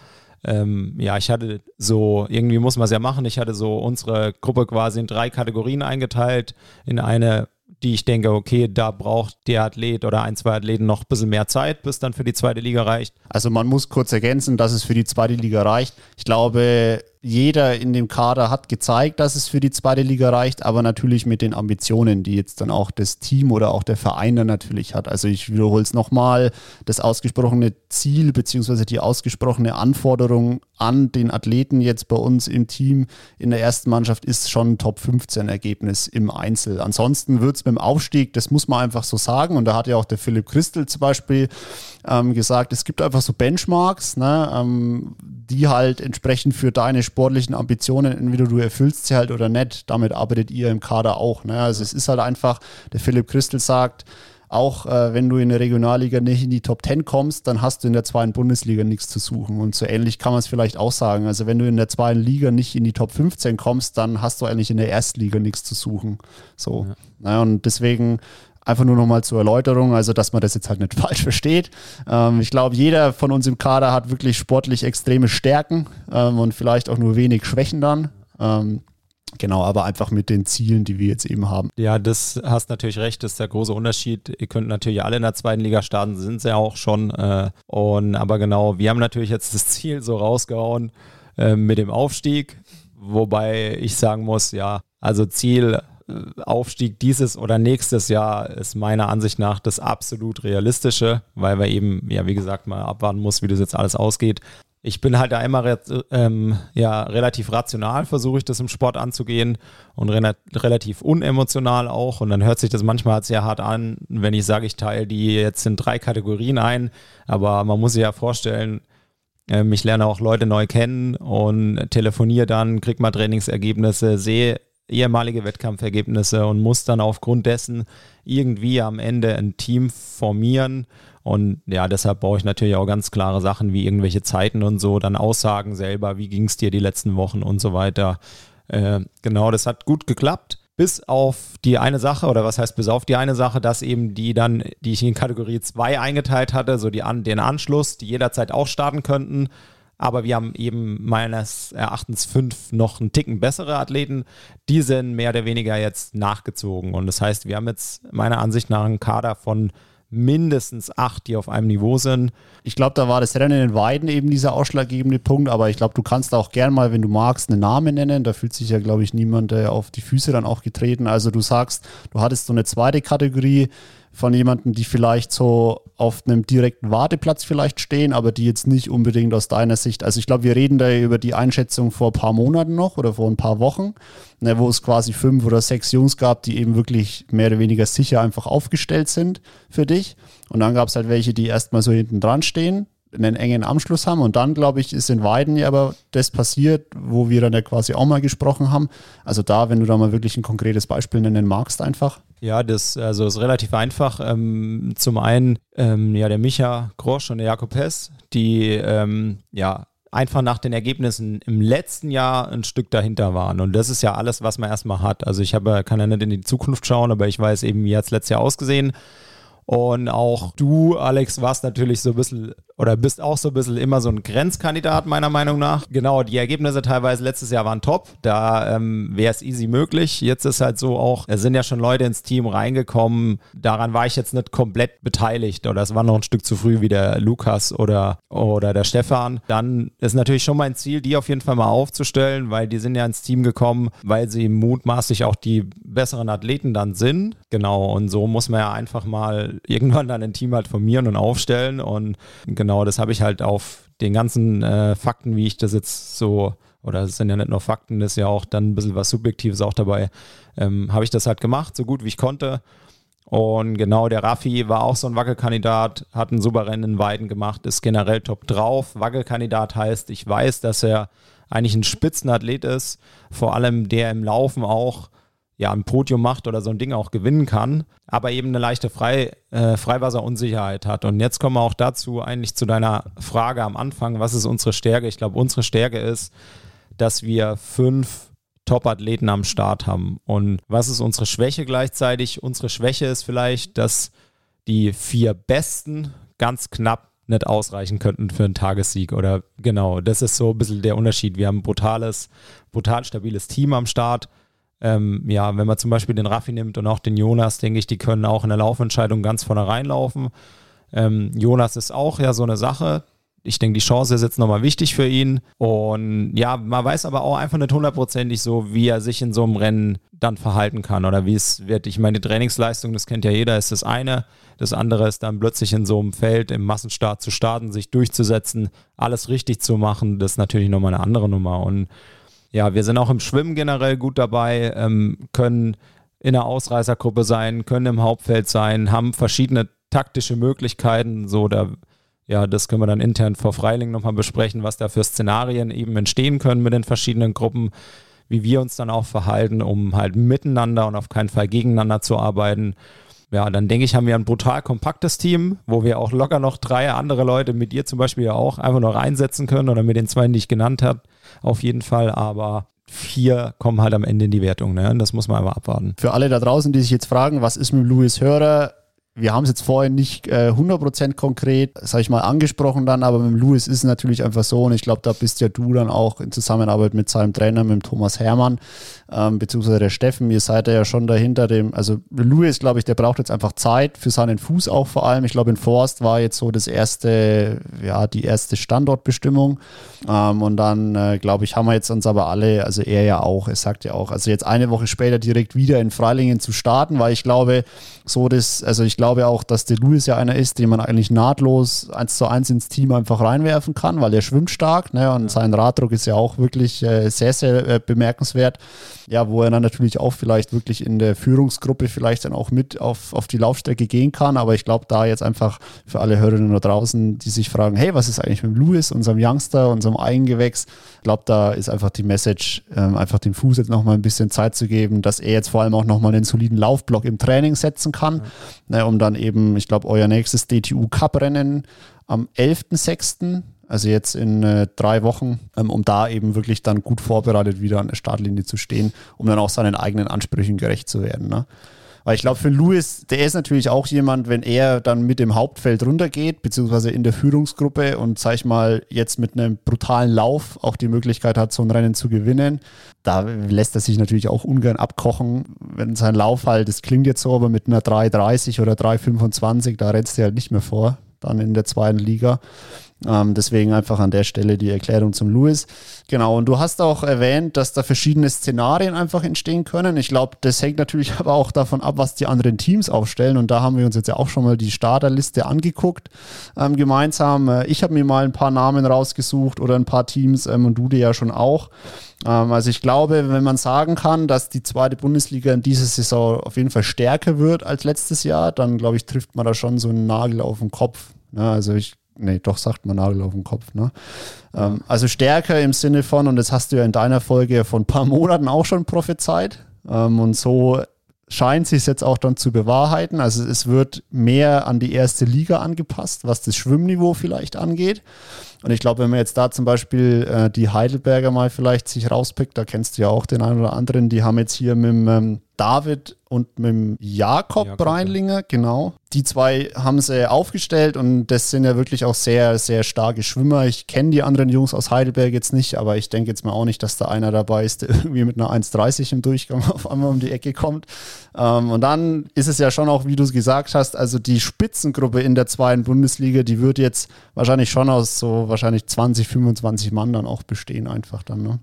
ähm, ja, ich hatte so, irgendwie muss man es ja machen, ich hatte so unsere Gruppe quasi in drei Kategorien eingeteilt. In eine die ich denke, okay, da braucht der Athlet oder ein, zwei Athleten noch ein bisschen mehr Zeit, bis dann für die zweite Liga reicht. Also man muss kurz ergänzen, dass es für die zweite Liga reicht. Ich glaube, jeder in dem Kader hat gezeigt, dass es für die zweite Liga reicht, aber natürlich mit den Ambitionen, die jetzt dann auch das Team oder auch der Verein dann natürlich hat. Also ich wiederhole es nochmal, das ausgesprochene Ziel beziehungsweise die ausgesprochene Anforderung an den Athleten jetzt bei uns im Team in der ersten Mannschaft ist schon ein Top 15 Ergebnis im Einzel. Ansonsten wird es mit dem Aufstieg, das muss man einfach so sagen, und da hat ja auch der Philipp Christel zum Beispiel ähm, gesagt, es gibt einfach so Benchmarks, ne, ähm, die halt entsprechend für deine sportlichen Ambitionen, entweder du erfüllst sie halt oder nicht, damit arbeitet ihr im Kader auch. Ne? Also es ist halt einfach, der Philipp Christel sagt, auch äh, wenn du in der Regionalliga nicht in die Top 10 kommst, dann hast du in der zweiten Bundesliga nichts zu suchen. Und so ähnlich kann man es vielleicht auch sagen. Also wenn du in der zweiten Liga nicht in die Top 15 kommst, dann hast du eigentlich in der Erstliga nichts zu suchen. So. Ja. Naja, und deswegen Einfach nur nochmal zur Erläuterung, also dass man das jetzt halt nicht falsch versteht. Ähm, ich glaube, jeder von uns im Kader hat wirklich sportlich extreme Stärken ähm, und vielleicht auch nur wenig Schwächen dann. Ähm, Genau, aber einfach mit den Zielen, die wir jetzt eben haben. Ja, das hast natürlich recht, das ist der große Unterschied. Ihr könnt natürlich alle in der zweiten Liga starten, sind sie ja auch schon. Äh, und aber genau, wir haben natürlich jetzt das Ziel so rausgehauen äh, mit dem Aufstieg, wobei ich sagen muss, ja, also Ziel Aufstieg dieses oder nächstes Jahr ist meiner Ansicht nach das absolut realistische, weil wir eben, ja, wie gesagt, mal abwarten muss, wie das jetzt alles ausgeht. Ich bin halt da immer ähm, ja, relativ rational, versuche ich das im Sport anzugehen und re relativ unemotional auch. Und dann hört sich das manchmal sehr hart an, wenn ich sage, ich teile die jetzt in drei Kategorien ein. Aber man muss sich ja vorstellen, ähm, ich lerne auch Leute neu kennen und telefoniere dann, kriege mal Trainingsergebnisse, sehe ehemalige Wettkampfergebnisse und muss dann aufgrund dessen irgendwie am Ende ein Team formieren. Und ja, deshalb brauche ich natürlich auch ganz klare Sachen wie irgendwelche Zeiten und so, dann Aussagen selber, wie ging es dir die letzten Wochen und so weiter. Äh, genau, das hat gut geklappt. Bis auf die eine Sache, oder was heißt bis auf die eine Sache, dass eben die dann, die ich in Kategorie 2 eingeteilt hatte, so die an, den Anschluss, die jederzeit auch starten könnten, aber wir haben eben meines Erachtens fünf noch einen Ticken bessere Athleten. Die sind mehr oder weniger jetzt nachgezogen. Und das heißt, wir haben jetzt meiner Ansicht nach einen Kader von mindestens acht, die auf einem Niveau sind. Ich glaube, da war das Rennen in Weiden eben dieser ausschlaggebende Punkt, aber ich glaube, du kannst auch gern mal, wenn du magst, einen Namen nennen. Da fühlt sich ja, glaube ich, niemand äh, auf die Füße dann auch getreten. Also du sagst, du hattest so eine zweite Kategorie, von jemandem, die vielleicht so auf einem direkten Warteplatz vielleicht stehen, aber die jetzt nicht unbedingt aus deiner Sicht. Also ich glaube, wir reden da über die Einschätzung vor ein paar Monaten noch oder vor ein paar Wochen, ne, wo es quasi fünf oder sechs Jungs gab, die eben wirklich mehr oder weniger sicher einfach aufgestellt sind für dich. Und dann gab es halt welche, die erstmal so hinten dran stehen, einen engen Anschluss haben. Und dann, glaube ich, ist in Weiden ja aber das passiert, wo wir dann ja quasi auch mal gesprochen haben. Also da, wenn du da mal wirklich ein konkretes Beispiel nennen magst, einfach. Ja, das also ist relativ einfach. Ähm, zum einen ähm, ja der Micha Grosch und der Jakob Hess, die ähm, ja einfach nach den Ergebnissen im letzten Jahr ein Stück dahinter waren. Und das ist ja alles, was man erstmal hat. Also ich habe, kann ja nicht in die Zukunft schauen, aber ich weiß eben, wie hat es letztes Jahr ausgesehen. Und auch du, Alex, warst natürlich so ein bisschen oder bist auch so ein bisschen immer so ein Grenzkandidat, meiner Meinung nach. Genau, die Ergebnisse teilweise letztes Jahr waren top. Da ähm, wäre es easy möglich. Jetzt ist halt so auch, es sind ja schon Leute ins Team reingekommen. Daran war ich jetzt nicht komplett beteiligt oder es war noch ein Stück zu früh wie der Lukas oder, oder der Stefan. Dann ist natürlich schon mein Ziel, die auf jeden Fall mal aufzustellen, weil die sind ja ins Team gekommen, weil sie mutmaßlich auch die besseren Athleten dann sind. Genau, und so muss man ja einfach mal irgendwann dann ein Team halt formieren und aufstellen und genau genau, das habe ich halt auf den ganzen äh, Fakten, wie ich das jetzt so, oder es sind ja nicht nur Fakten, das ist ja auch dann ein bisschen was Subjektives auch dabei, ähm, habe ich das halt gemacht, so gut wie ich konnte. Und genau, der Raffi war auch so ein Wackelkandidat, hat einen in Weiden gemacht, ist generell top drauf. Wackelkandidat heißt, ich weiß, dass er eigentlich ein Spitzenathlet ist, vor allem der im Laufen auch ja, ein Podium macht oder so ein Ding auch gewinnen kann, aber eben eine leichte Frei, äh, Freiwasserunsicherheit hat. Und jetzt kommen wir auch dazu, eigentlich zu deiner Frage am Anfang, was ist unsere Stärke? Ich glaube, unsere Stärke ist, dass wir fünf Top-Athleten am Start haben. Und was ist unsere Schwäche gleichzeitig? Unsere Schwäche ist vielleicht, dass die vier Besten ganz knapp nicht ausreichen könnten für einen Tagessieg. Oder genau, das ist so ein bisschen der Unterschied. Wir haben ein brutales, brutal stabiles Team am Start ähm, ja, wenn man zum Beispiel den Raffi nimmt und auch den Jonas, denke ich, die können auch in der Laufentscheidung ganz vorne reinlaufen. Ähm, Jonas ist auch ja so eine Sache. Ich denke, die Chance ist jetzt nochmal wichtig für ihn. Und ja, man weiß aber auch einfach nicht hundertprozentig so, wie er sich in so einem Rennen dann verhalten kann oder wie es wird. Ich meine, die Trainingsleistung, das kennt ja jeder, ist das eine. Das andere ist dann plötzlich in so einem Feld im Massenstart zu starten, sich durchzusetzen, alles richtig zu machen. Das ist natürlich nochmal eine andere Nummer. Und ja, wir sind auch im Schwimmen generell gut dabei, ähm, können in der Ausreißergruppe sein, können im Hauptfeld sein, haben verschiedene taktische Möglichkeiten. So, da, ja, das können wir dann intern vor Freiling nochmal besprechen, was da für Szenarien eben entstehen können mit den verschiedenen Gruppen, wie wir uns dann auch verhalten, um halt miteinander und auf keinen Fall gegeneinander zu arbeiten. Ja, dann denke ich, haben wir ein brutal kompaktes Team, wo wir auch locker noch drei andere Leute mit dir zum Beispiel ja auch einfach noch einsetzen können oder mit den zwei, die ich genannt habe auf jeden Fall, aber vier kommen halt am Ende in die Wertung. Ne? Das muss man aber abwarten. Für alle da draußen, die sich jetzt fragen, was ist mit Louis Hörer? Wir haben es jetzt vorhin nicht äh, 100% konkret, sag ich mal, angesprochen dann, aber mit Louis ist es natürlich einfach so und ich glaube, da bist ja du dann auch in Zusammenarbeit mit seinem Trainer, mit dem Thomas Hermann, ähm, beziehungsweise der Steffen, ihr seid ja schon dahinter dem, also Louis, glaube ich, der braucht jetzt einfach Zeit für seinen Fuß auch vor allem. Ich glaube, in Forst war jetzt so das erste, ja, die erste Standortbestimmung ähm, und dann, äh, glaube ich, haben wir jetzt uns aber alle, also er ja auch, er sagt ja auch, also jetzt eine Woche später direkt wieder in Freilingen zu starten, weil ich glaube, so das, also ich glaube, glaube auch, dass der Lewis ja einer ist, den man eigentlich nahtlos eins zu eins ins Team einfach reinwerfen kann, weil er schwimmt stark ne? und ja. sein Raddruck ist ja auch wirklich äh, sehr, sehr äh, bemerkenswert. Ja, wo er dann natürlich auch vielleicht wirklich in der Führungsgruppe vielleicht dann auch mit auf, auf die Laufstrecke gehen kann. Aber ich glaube, da jetzt einfach für alle Hörerinnen da draußen, die sich fragen, hey, was ist eigentlich mit Lewis, unserem Youngster, unserem Eigengewächs? Ich glaube, da ist einfach die Message, ähm, einfach dem Fuß jetzt nochmal ein bisschen Zeit zu geben, dass er jetzt vor allem auch nochmal einen soliden Laufblock im Training setzen kann, ja. ne, um dann eben, ich glaube, euer nächstes DTU-Cup-Rennen am 11.06., also jetzt in äh, drei Wochen, ähm, um da eben wirklich dann gut vorbereitet wieder an der Startlinie zu stehen, um dann auch seinen eigenen Ansprüchen gerecht zu werden. Ne? Weil ich glaube, für Louis, der ist natürlich auch jemand, wenn er dann mit dem Hauptfeld runtergeht, beziehungsweise in der Führungsgruppe und, sag ich mal, jetzt mit einem brutalen Lauf auch die Möglichkeit hat, so ein Rennen zu gewinnen, da lässt er sich natürlich auch ungern abkochen. Wenn sein Lauf halt, das klingt jetzt so, aber mit einer 3,30 oder 3,25, da rennst du halt nicht mehr vor, dann in der zweiten Liga. Ähm, deswegen einfach an der Stelle die Erklärung zum Louis. Genau, und du hast auch erwähnt, dass da verschiedene Szenarien einfach entstehen können. Ich glaube, das hängt natürlich aber auch davon ab, was die anderen Teams aufstellen. Und da haben wir uns jetzt ja auch schon mal die Starterliste angeguckt ähm, gemeinsam. Äh, ich habe mir mal ein paar Namen rausgesucht oder ein paar Teams ähm, und du dir ja schon auch. Ähm, also ich glaube, wenn man sagen kann, dass die zweite Bundesliga in dieser Saison auf jeden Fall stärker wird als letztes Jahr, dann glaube ich, trifft man da schon so einen Nagel auf den Kopf. Ja, also ich nee, doch sagt man Nagel auf den Kopf, ne? Ja. Ähm, also stärker im Sinne von, und das hast du ja in deiner Folge von ein paar Monaten auch schon prophezeit. Ähm, und so scheint sich jetzt auch dann zu bewahrheiten. Also es wird mehr an die erste Liga angepasst, was das Schwimmniveau vielleicht angeht. Und ich glaube, wenn man jetzt da zum Beispiel äh, die Heidelberger mal vielleicht sich rauspickt, da kennst du ja auch den einen oder anderen, die haben jetzt hier mit dem ähm, David und mit dem Jakob, Jakob Breinlinger, ja. genau. Die zwei haben sie aufgestellt und das sind ja wirklich auch sehr, sehr starke Schwimmer. Ich kenne die anderen Jungs aus Heidelberg jetzt nicht, aber ich denke jetzt mal auch nicht, dass da einer dabei ist, der irgendwie mit einer 1,30 im Durchgang auf einmal um die Ecke kommt. Ähm, und dann ist es ja schon auch, wie du es gesagt hast, also die Spitzengruppe in der zweiten Bundesliga, die wird jetzt wahrscheinlich schon aus so wahrscheinlich 20, 25 Mann dann auch bestehen, einfach dann, ne?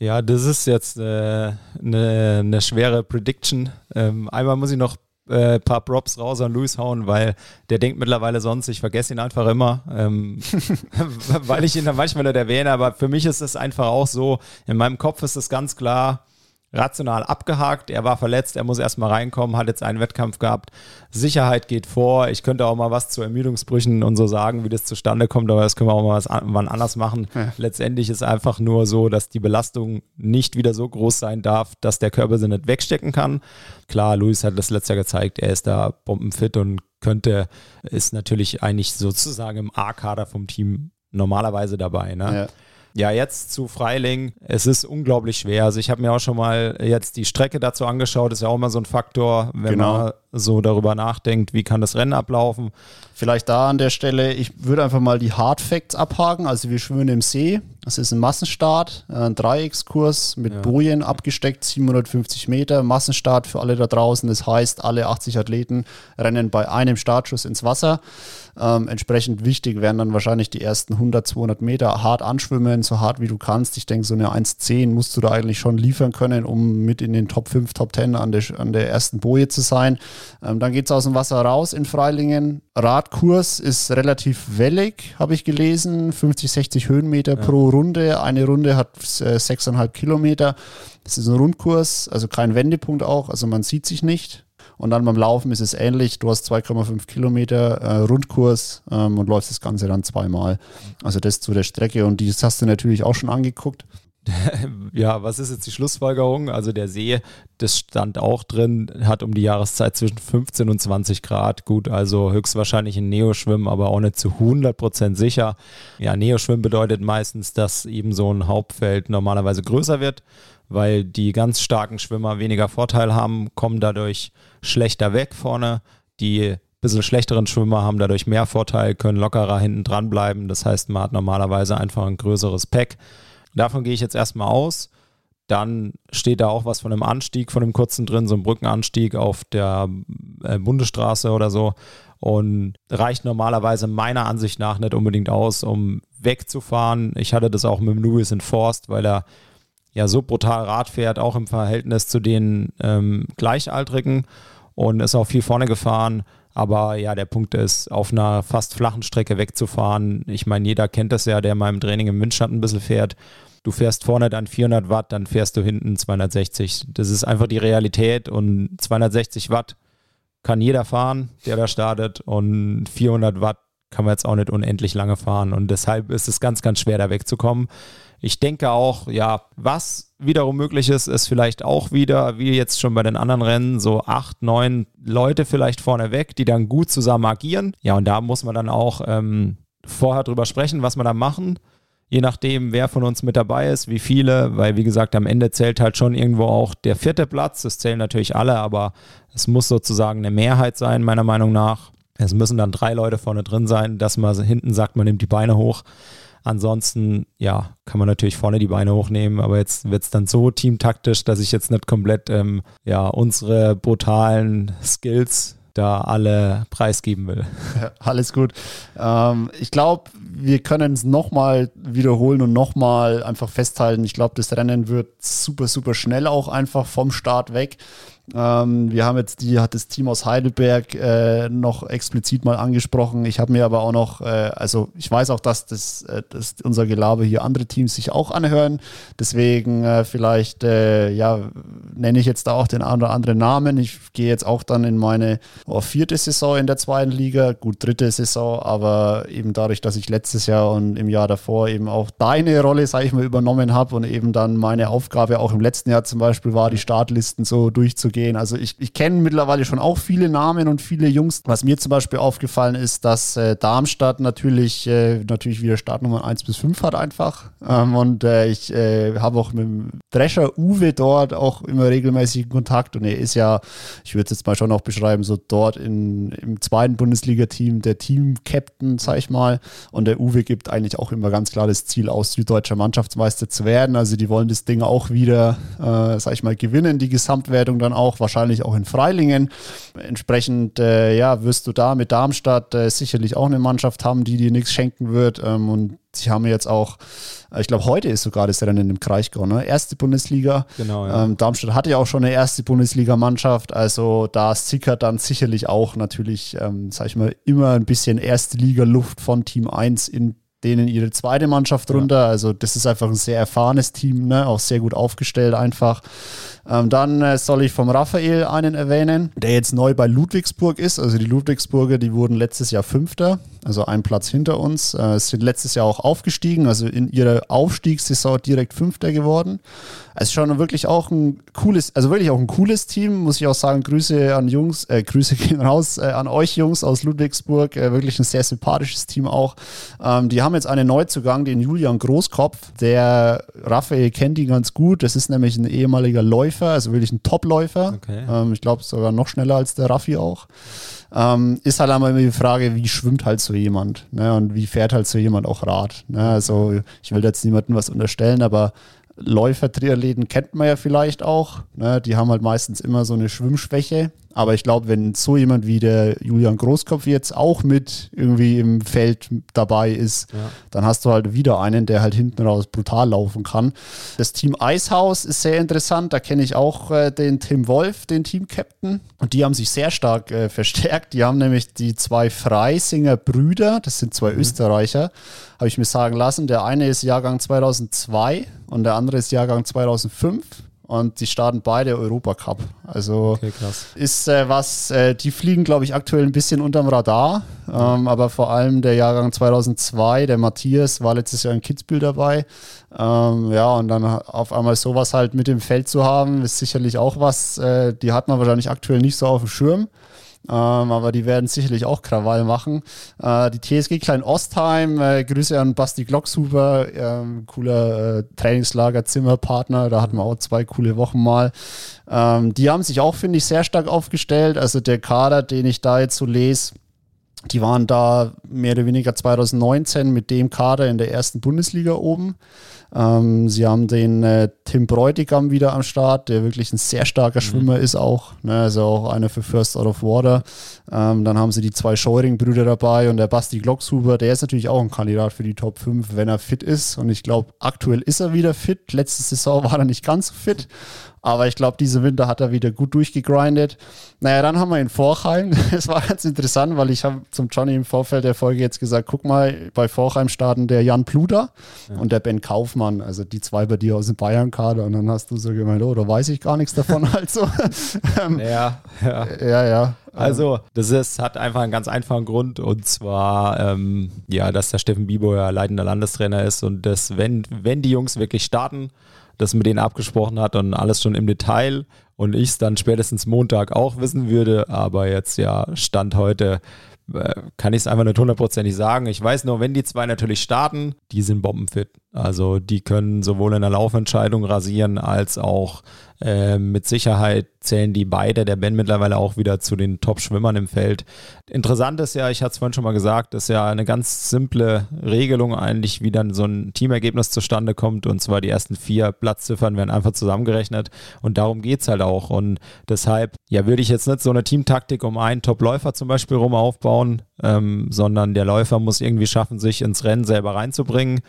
Ja, das ist jetzt äh, eine, eine schwere Prediction. Ähm, einmal muss ich noch ein äh, paar Props raus an Luis hauen, weil der denkt mittlerweile sonst, ich vergesse ihn einfach immer, ähm, weil ich ihn dann manchmal nicht erwähne, aber für mich ist es einfach auch so, in meinem Kopf ist es ganz klar, rational abgehakt. Er war verletzt, er muss erstmal reinkommen, hat jetzt einen Wettkampf gehabt. Sicherheit geht vor. Ich könnte auch mal was zu Ermüdungsbrüchen und so sagen, wie das zustande kommt, aber das können wir auch mal was an, wann anders machen. Ja. Letztendlich ist einfach nur so, dass die Belastung nicht wieder so groß sein darf, dass der Körper sie nicht wegstecken kann. Klar, Luis hat das letzte Jahr gezeigt, er ist da bombenfit und könnte, ist natürlich eigentlich sozusagen im A-Kader vom Team normalerweise dabei. Ne? Ja. Ja, jetzt zu Freiling. Es ist unglaublich schwer. Also ich habe mir auch schon mal jetzt die Strecke dazu angeschaut. Ist ja auch immer so ein Faktor, wenn genau. man so darüber nachdenkt, wie kann das Rennen ablaufen. Vielleicht da an der Stelle, ich würde einfach mal die Hard Facts abhaken. Also wir schwimmen im See. Das ist ein Massenstart, ein Dreieckskurs mit ja. Bojen abgesteckt, 750 Meter. Massenstart für alle da draußen. Das heißt, alle 80 Athleten rennen bei einem Startschuss ins Wasser. Ähm, entsprechend wichtig wären dann wahrscheinlich die ersten 100, 200 Meter hart anschwimmen, so hart wie du kannst. Ich denke, so eine 1,10 musst du da eigentlich schon liefern können, um mit in den Top 5, Top 10 an der, an der ersten Boje zu sein. Ähm, dann geht es aus dem Wasser raus in Freilingen. Radkurs ist relativ wellig, habe ich gelesen. 50, 60 Höhenmeter ja. pro Runde. Eine Runde hat äh, 6,5 Kilometer. Das ist ein Rundkurs, also kein Wendepunkt auch, also man sieht sich nicht. Und dann beim Laufen ist es ähnlich. Du hast 2,5 Kilometer äh, Rundkurs ähm, und läufst das Ganze dann zweimal. Also das zu der Strecke. Und das hast du natürlich auch schon angeguckt. Ja, was ist jetzt die Schlussfolgerung? Also der See, das stand auch drin, hat um die Jahreszeit zwischen 15 und 20 Grad. Gut, also höchstwahrscheinlich ein Neoschwimmen, aber auch nicht zu 100 Prozent sicher. Ja, Neoschwimmen bedeutet meistens, dass eben so ein Hauptfeld normalerweise größer wird weil die ganz starken Schwimmer weniger Vorteil haben, kommen dadurch schlechter weg vorne. Die bisschen schlechteren Schwimmer haben dadurch mehr Vorteil, können lockerer hinten dran bleiben. Das heißt, man hat normalerweise einfach ein größeres Pack. Davon gehe ich jetzt erstmal aus. Dann steht da auch was von einem Anstieg, von einem kurzen drin, so ein Brückenanstieg auf der äh, Bundesstraße oder so. Und reicht normalerweise meiner Ansicht nach nicht unbedingt aus, um wegzufahren. Ich hatte das auch mit dem Lewis in Forst, weil er ja so brutal Rad fährt, auch im Verhältnis zu den ähm, Gleichaltrigen und ist auch viel vorne gefahren. Aber ja, der Punkt ist, auf einer fast flachen Strecke wegzufahren. Ich meine, jeder kennt das ja, der mal im Training im Windschatten ein bisschen fährt. Du fährst vorne dann 400 Watt, dann fährst du hinten 260. Das ist einfach die Realität und 260 Watt kann jeder fahren, der da startet und 400 Watt kann man jetzt auch nicht unendlich lange fahren und deshalb ist es ganz, ganz schwer da wegzukommen. Ich denke auch, ja, was wiederum möglich ist, ist vielleicht auch wieder, wie jetzt schon bei den anderen Rennen, so acht, neun Leute vielleicht vorne weg, die dann gut zusammen agieren. Ja, und da muss man dann auch ähm, vorher drüber sprechen, was wir da machen. Je nachdem, wer von uns mit dabei ist, wie viele, weil wie gesagt, am Ende zählt halt schon irgendwo auch der vierte Platz. Das zählen natürlich alle, aber es muss sozusagen eine Mehrheit sein, meiner Meinung nach. Es müssen dann drei Leute vorne drin sein, dass man hinten sagt, man nimmt die Beine hoch. Ansonsten, ja, kann man natürlich vorne die Beine hochnehmen, aber jetzt wird es dann so teamtaktisch, dass ich jetzt nicht komplett ähm, ja, unsere brutalen Skills da alle preisgeben will. Alles gut. Ähm, ich glaube, wir können es nochmal wiederholen und nochmal einfach festhalten. Ich glaube, das Rennen wird super, super schnell auch einfach vom Start weg. Ähm, wir haben jetzt die, hat das Team aus Heidelberg äh, noch explizit mal angesprochen. Ich habe mir aber auch noch, äh, also ich weiß auch, dass, das, äh, dass unser Gelaber hier andere Teams sich auch anhören. Deswegen äh, vielleicht, äh, ja, nenne ich jetzt da auch den einen oder anderen Namen. Ich gehe jetzt auch dann in meine oh, vierte Saison in der zweiten Liga, gut dritte Saison, aber eben dadurch, dass ich letztes Jahr und im Jahr davor eben auch deine Rolle, sage ich mal, übernommen habe und eben dann meine Aufgabe auch im letzten Jahr zum Beispiel war, die Startlisten so durchzugehen gehen. Also ich, ich kenne mittlerweile schon auch viele Namen und viele Jungs. Was mir zum Beispiel aufgefallen ist, dass äh, Darmstadt natürlich, äh, natürlich wieder Startnummer 1 bis 5 hat einfach. Ähm, und äh, ich äh, habe auch mit dem Drescher Uwe dort auch immer regelmäßig Kontakt. Und er ist ja, ich würde es jetzt mal schon auch beschreiben, so dort in, im zweiten Bundesliga-Team der Team-Captain, sag ich mal. Und der Uwe gibt eigentlich auch immer ganz klar das Ziel aus, süddeutscher Mannschaftsmeister zu werden. Also die wollen das Ding auch wieder, äh, sag ich mal, gewinnen, die Gesamtwertung dann auch, wahrscheinlich auch in Freilingen. Entsprechend, äh, ja, wirst du da mit Darmstadt äh, sicherlich auch eine Mannschaft haben, die dir nichts schenken wird. Ähm, und sie haben jetzt auch, ich glaube, heute ist sogar das Rennen im Kraichgau, ne? Erste Bundesliga. Genau, ja. Ähm, Darmstadt hatte ja auch schon eine erste Bundesliga-Mannschaft, also da sickert dann sicherlich auch natürlich, ähm, sag ich mal, immer ein bisschen erste Liga-Luft von Team 1 in denen ihre zweite Mannschaft runter. Ja. Also das ist einfach ein sehr erfahrenes Team, ne? auch sehr gut aufgestellt einfach. Ähm, dann äh, soll ich vom Raphael einen erwähnen, der jetzt neu bei Ludwigsburg ist. Also die Ludwigsburger, die wurden letztes Jahr Fünfter, also ein Platz hinter uns. Äh, sind letztes Jahr auch aufgestiegen, also in ihrer Aufstiegssaison direkt Fünfter geworden. Es ist schon wirklich auch ein cooles, also wirklich auch ein cooles Team, muss ich auch sagen. Grüße an Jungs, äh, Grüße gehen raus äh, an euch Jungs aus Ludwigsburg. Äh, wirklich ein sehr sympathisches Team auch. Ähm, die haben jetzt einen Neuzugang, den Julian Großkopf. Der Raphael kennt ihn ganz gut. Das ist nämlich ein ehemaliger Läufer, also wirklich ein Topläufer. Okay. Ähm, ich glaube sogar noch schneller als der Raffi auch. Ähm, ist halt einmal immer die Frage, wie schwimmt halt so jemand ne? und wie fährt halt so jemand auch Rad. Ne? Also ich will jetzt niemandem was unterstellen, aber Läufer-Triathleten kennt man ja vielleicht auch. Ne? Die haben halt meistens immer so eine Schwimmschwäche. Aber ich glaube, wenn so jemand wie der Julian Großkopf jetzt auch mit irgendwie im Feld dabei ist, ja. dann hast du halt wieder einen, der halt hinten raus brutal laufen kann. Das Team Eishaus ist sehr interessant. Da kenne ich auch äh, den Tim Wolf, den Team-Captain. Und die haben sich sehr stark äh, verstärkt. Die haben nämlich die zwei Freisinger Brüder, das sind zwei mhm. Österreicher, habe ich mir sagen lassen. Der eine ist Jahrgang 2002 und der andere ist Jahrgang 2005 und die starten beide Europacup. Also okay, ist äh, was, äh, die fliegen, glaube ich, aktuell ein bisschen unterm Radar, ähm, aber vor allem der Jahrgang 2002, der Matthias war letztes Jahr in Kitzbühel dabei. Ähm, ja, und dann auf einmal sowas halt mit dem Feld zu haben, ist sicherlich auch was, äh, die hat man wahrscheinlich aktuell nicht so auf dem Schirm. Ähm, aber die werden sicherlich auch Krawall machen. Äh, die TSG Klein Ostheim, äh, Grüße an Basti Glockshuber, ähm, cooler äh, Trainingslager, Zimmerpartner, da hatten wir auch zwei coole Wochen mal. Ähm, die haben sich auch, finde ich, sehr stark aufgestellt. Also der Kader, den ich da jetzt so lese, die waren da mehr oder weniger 2019 mit dem Kader in der ersten Bundesliga oben. Ähm, sie haben den äh, Tim Bräutigam wieder am Start, der wirklich ein sehr starker mhm. Schwimmer ist auch. Ne, also auch einer für First Out of Water. Ähm, dann haben sie die zwei Scheuring-Brüder dabei und der Basti Glockshuber, der ist natürlich auch ein Kandidat für die Top 5, wenn er fit ist. Und ich glaube, aktuell ist er wieder fit. Letzte Saison war er nicht ganz so fit. Aber ich glaube, diesen Winter hat er wieder gut durchgegrindet. Naja, dann haben wir in Vorheim. Es war ganz interessant, weil ich habe zum Johnny im Vorfeld der Folge jetzt gesagt, guck mal, bei Vorheim starten der Jan Pluder ja. und der Ben Kaufmann, also die zwei bei dir aus dem Bayern-Kader. Und dann hast du so gemeint, oh, da weiß ich gar nichts davon. Also, ähm, ja, ja. ja, ja. Also, das ist, hat einfach einen ganz einfachen Grund und zwar, ähm, ja, dass der Steffen Bibo ja leitender Landestrainer ist und dass, wenn, wenn die Jungs wirklich starten, das mit denen abgesprochen hat und alles schon im Detail und ich es dann spätestens Montag auch wissen würde, aber jetzt ja Stand heute äh, kann ich es einfach nicht hundertprozentig sagen. Ich weiß nur, wenn die zwei natürlich starten, die sind bombenfit. Also die können sowohl in der Laufentscheidung rasieren als auch äh, mit Sicherheit zählen die beide, der Ben mittlerweile auch wieder zu den Top-Schwimmern im Feld. Interessant ist ja, ich hatte es vorhin schon mal gesagt, dass ja eine ganz simple Regelung eigentlich, wie dann so ein Teamergebnis zustande kommt. Und zwar die ersten vier Platzziffern werden einfach zusammengerechnet. Und darum geht es halt auch. Und deshalb, ja, würde ich jetzt nicht so eine Teamtaktik um einen Top-Läufer zum Beispiel rum aufbauen, ähm, sondern der Läufer muss irgendwie schaffen, sich ins Rennen selber reinzubringen.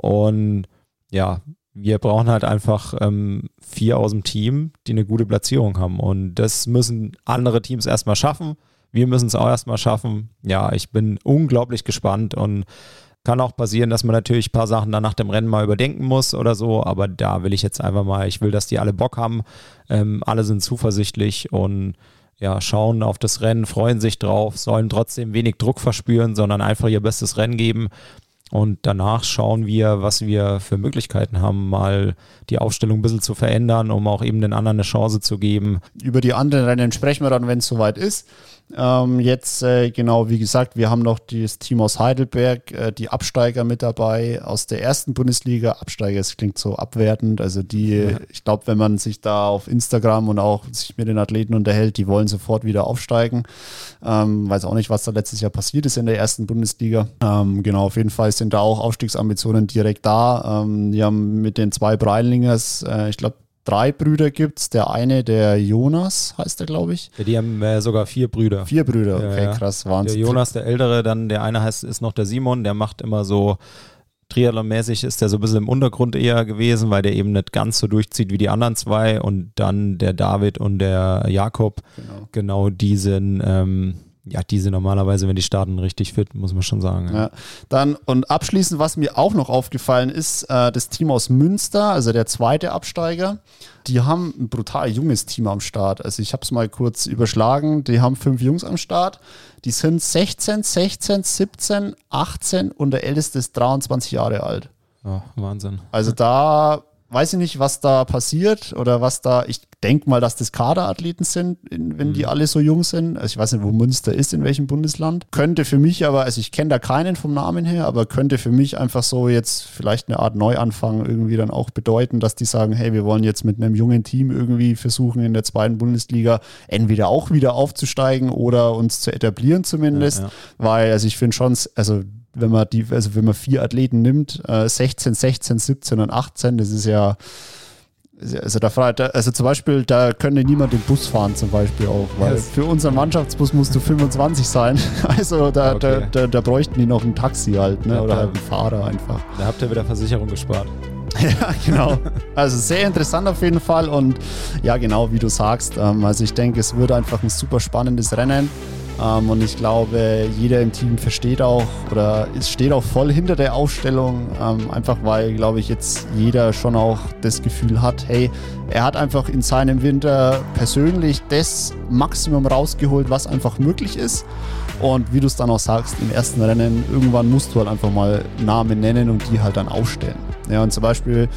Und ja, wir brauchen halt einfach ähm, vier aus dem Team, die eine gute Platzierung haben. Und das müssen andere Teams erstmal schaffen. Wir müssen es auch erstmal schaffen. Ja, ich bin unglaublich gespannt und kann auch passieren, dass man natürlich ein paar Sachen dann nach dem Rennen mal überdenken muss oder so. Aber da will ich jetzt einfach mal, ich will, dass die alle Bock haben. Ähm, alle sind zuversichtlich und ja, schauen auf das Rennen, freuen sich drauf, sollen trotzdem wenig Druck verspüren, sondern einfach ihr bestes Rennen geben. Und danach schauen wir, was wir für Möglichkeiten haben, mal die Aufstellung ein bisschen zu verändern, um auch eben den anderen eine Chance zu geben. Über die anderen Rennen sprechen wir dann, wenn es soweit ist. Ähm, jetzt, äh, genau, wie gesagt, wir haben noch das Team aus Heidelberg, äh, die Absteiger mit dabei aus der ersten Bundesliga. Absteiger, es klingt so abwertend. Also die, ja. ich glaube, wenn man sich da auf Instagram und auch sich mit den Athleten unterhält, die wollen sofort wieder aufsteigen. Ähm, weiß auch nicht, was da letztes Jahr passiert ist in der ersten Bundesliga. Ähm, genau, auf jeden Fall sind da auch Aufstiegsambitionen direkt da. Ähm, die haben mit den zwei Breilingers, äh, ich glaube, drei Brüder gibt es. Der eine, der Jonas, heißt er, glaube ich. Ja, die haben äh, sogar vier Brüder. Vier Brüder, okay, ja, krass, Wahnsinn. Der Jonas, der Ältere, dann der eine heißt, ist noch der Simon, der macht immer so Triathlon-mäßig ist der so ein bisschen im Untergrund eher gewesen, weil der eben nicht ganz so durchzieht wie die anderen zwei. Und dann der David und der Jakob, genau, genau die sind ähm, ja, die sind normalerweise, wenn die starten, richtig fit, muss man schon sagen. Ja. Dann und abschließend, was mir auch noch aufgefallen ist, äh, das Team aus Münster, also der zweite Absteiger, die haben ein brutal junges Team am Start. Also ich habe es mal kurz überschlagen, die haben fünf Jungs am Start. Die sind 16, 16, 17, 18 und der älteste ist 23 Jahre alt. Oh, Wahnsinn. Also da weiß ich nicht, was da passiert oder was da, ich denke mal, dass das Kaderathleten sind, wenn die mhm. alle so jung sind. Also ich weiß nicht, wo Münster ist, in welchem Bundesland. Könnte für mich aber, also ich kenne da keinen vom Namen her, aber könnte für mich einfach so jetzt vielleicht eine Art Neuanfang irgendwie dann auch bedeuten, dass die sagen, hey, wir wollen jetzt mit einem jungen Team irgendwie versuchen, in der zweiten Bundesliga entweder auch wieder aufzusteigen oder uns zu etablieren zumindest. Ja, ja. Weil, also ich finde schon, also wenn man die, also wenn man vier Athleten nimmt, äh, 16, 16, 17 und 18, das ist ja, also da also zum Beispiel, da könnte niemand den Bus fahren zum Beispiel auch, weil yes. für unseren Mannschaftsbus musst du 25 sein. Also da, okay. da, da, da, bräuchten die noch ein Taxi halt, ne? oder halt einen Fahrer einfach. Da habt ihr wieder Versicherung gespart. ja, genau. Also sehr interessant auf jeden Fall und ja, genau wie du sagst. Ähm, also ich denke, es wird einfach ein super spannendes Rennen. Ähm, und ich glaube, jeder im Team versteht auch oder es steht auch voll hinter der Aufstellung, ähm, einfach weil, glaube ich, jetzt jeder schon auch das Gefühl hat, hey, er hat einfach in seinem Winter persönlich das Maximum rausgeholt, was einfach möglich ist. Und wie du es dann auch sagst, im ersten Rennen, irgendwann musst du halt einfach mal Namen nennen und die halt dann aufstellen. Ja, und zum Beispiel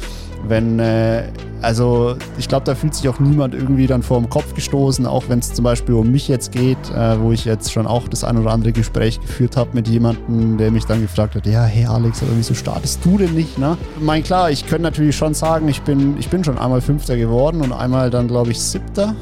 wenn, äh, also ich glaube, da fühlt sich auch niemand irgendwie dann vor dem Kopf gestoßen, auch wenn es zum Beispiel um mich jetzt geht, äh, wo ich jetzt schon auch das ein oder andere Gespräch geführt habe mit jemandem, der mich dann gefragt hat, ja, hey Alex, aber wieso startest du denn nicht? Ne? Ich meine, klar, ich könnte natürlich schon sagen, ich bin, ich bin schon einmal Fünfter geworden und einmal dann, glaube ich, Siebter.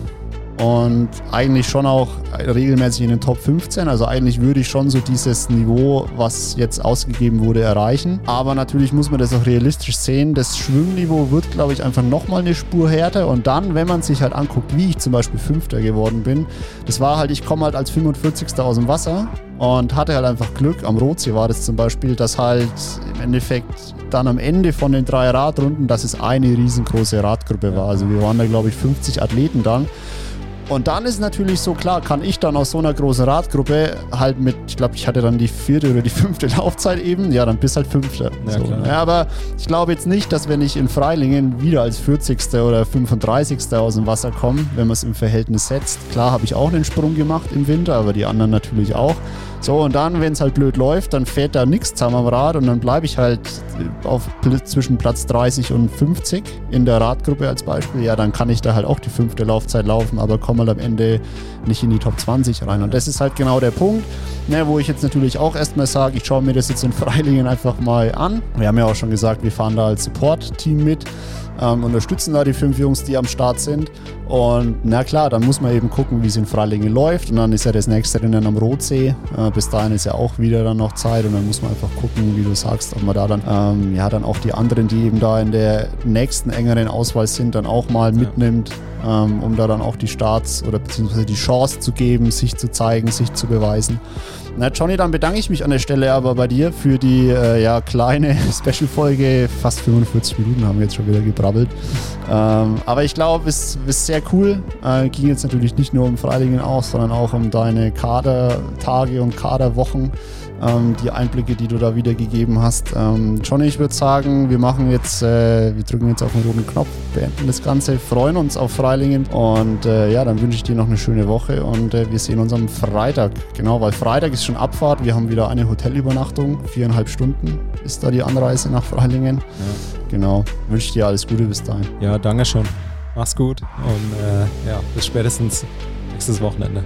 Und eigentlich schon auch regelmäßig in den Top 15. Also eigentlich würde ich schon so dieses Niveau, was jetzt ausgegeben wurde, erreichen. Aber natürlich muss man das auch realistisch sehen. Das Schwimmniveau wird, glaube ich, einfach nochmal eine Spur härter. Und dann, wenn man sich halt anguckt, wie ich zum Beispiel Fünfter geworden bin, das war halt, ich komme halt als 45. aus dem Wasser und hatte halt einfach Glück. Am Rotsee war das zum Beispiel, dass halt im Endeffekt dann am Ende von den drei Radrunden, dass es eine riesengroße Radgruppe war. Also wir waren da, glaube ich, 50 Athleten dann. Und dann ist natürlich so klar, kann ich dann aus so einer großen Radgruppe halt mit, ich glaube, ich hatte dann die vierte oder die fünfte Laufzeit eben, ja, dann bist halt Fünfter. Ja, so. ja, aber ich glaube jetzt nicht, dass wenn ich in Freilingen wieder als 40. oder 35. aus dem Wasser komme, wenn man es im Verhältnis setzt. Klar habe ich auch den Sprung gemacht im Winter, aber die anderen natürlich auch. So, und dann, wenn es halt blöd läuft, dann fährt da nichts zusammen am Rad und dann bleibe ich halt auf zwischen Platz 30 und 50 in der Radgruppe als Beispiel. Ja, dann kann ich da halt auch die fünfte Laufzeit laufen, aber komme halt am Ende nicht in die Top 20 rein. Und das ist halt genau der Punkt, ne, wo ich jetzt natürlich auch erstmal sage, ich schaue mir das jetzt in Freilingen einfach mal an. Wir haben ja auch schon gesagt, wir fahren da als Support-Team mit ähm, unterstützen da die fünf Jungs, die am Start sind. Und na klar, dann muss man eben gucken, wie es in Freilingen läuft. Und dann ist ja das nächste Rennen am Rotsee. Äh, bis dahin ist ja auch wieder dann noch Zeit. Und dann muss man einfach gucken, wie du sagst, ob man da dann, ähm, ja, dann auch die anderen, die eben da in der nächsten engeren Auswahl sind, dann auch mal mitnimmt. Ähm, um da dann auch die Starts oder beziehungsweise die Chance zu geben, sich zu zeigen, sich zu beweisen. Na, Johnny, dann bedanke ich mich an der Stelle aber bei dir für die äh, ja, kleine Special-Folge. Fast 45 Minuten haben wir jetzt schon wieder gebrabbelt. Ähm, aber ich glaube, es ist sehr cool. Äh, ging jetzt natürlich nicht nur um Freilingen aus, sondern auch um deine Kadertage und Kaderwochen ähm, die Einblicke, die du da wiedergegeben hast. Ähm, Johnny, ich würde sagen, wir machen jetzt, äh, wir drücken jetzt auf den roten Knopf, beenden das Ganze, freuen uns auf Freilingen und äh, ja, dann wünsche ich dir noch eine schöne Woche und äh, wir sehen uns am Freitag. Genau, weil Freitag ist schon Abfahrt, wir haben wieder eine Hotelübernachtung, viereinhalb Stunden ist da die Anreise nach Freilingen. Ja. Genau, wünsche ich dir alles Gute bis dahin. Ja, danke schön. Mach's gut und äh, ja, bis spätestens nächstes Wochenende.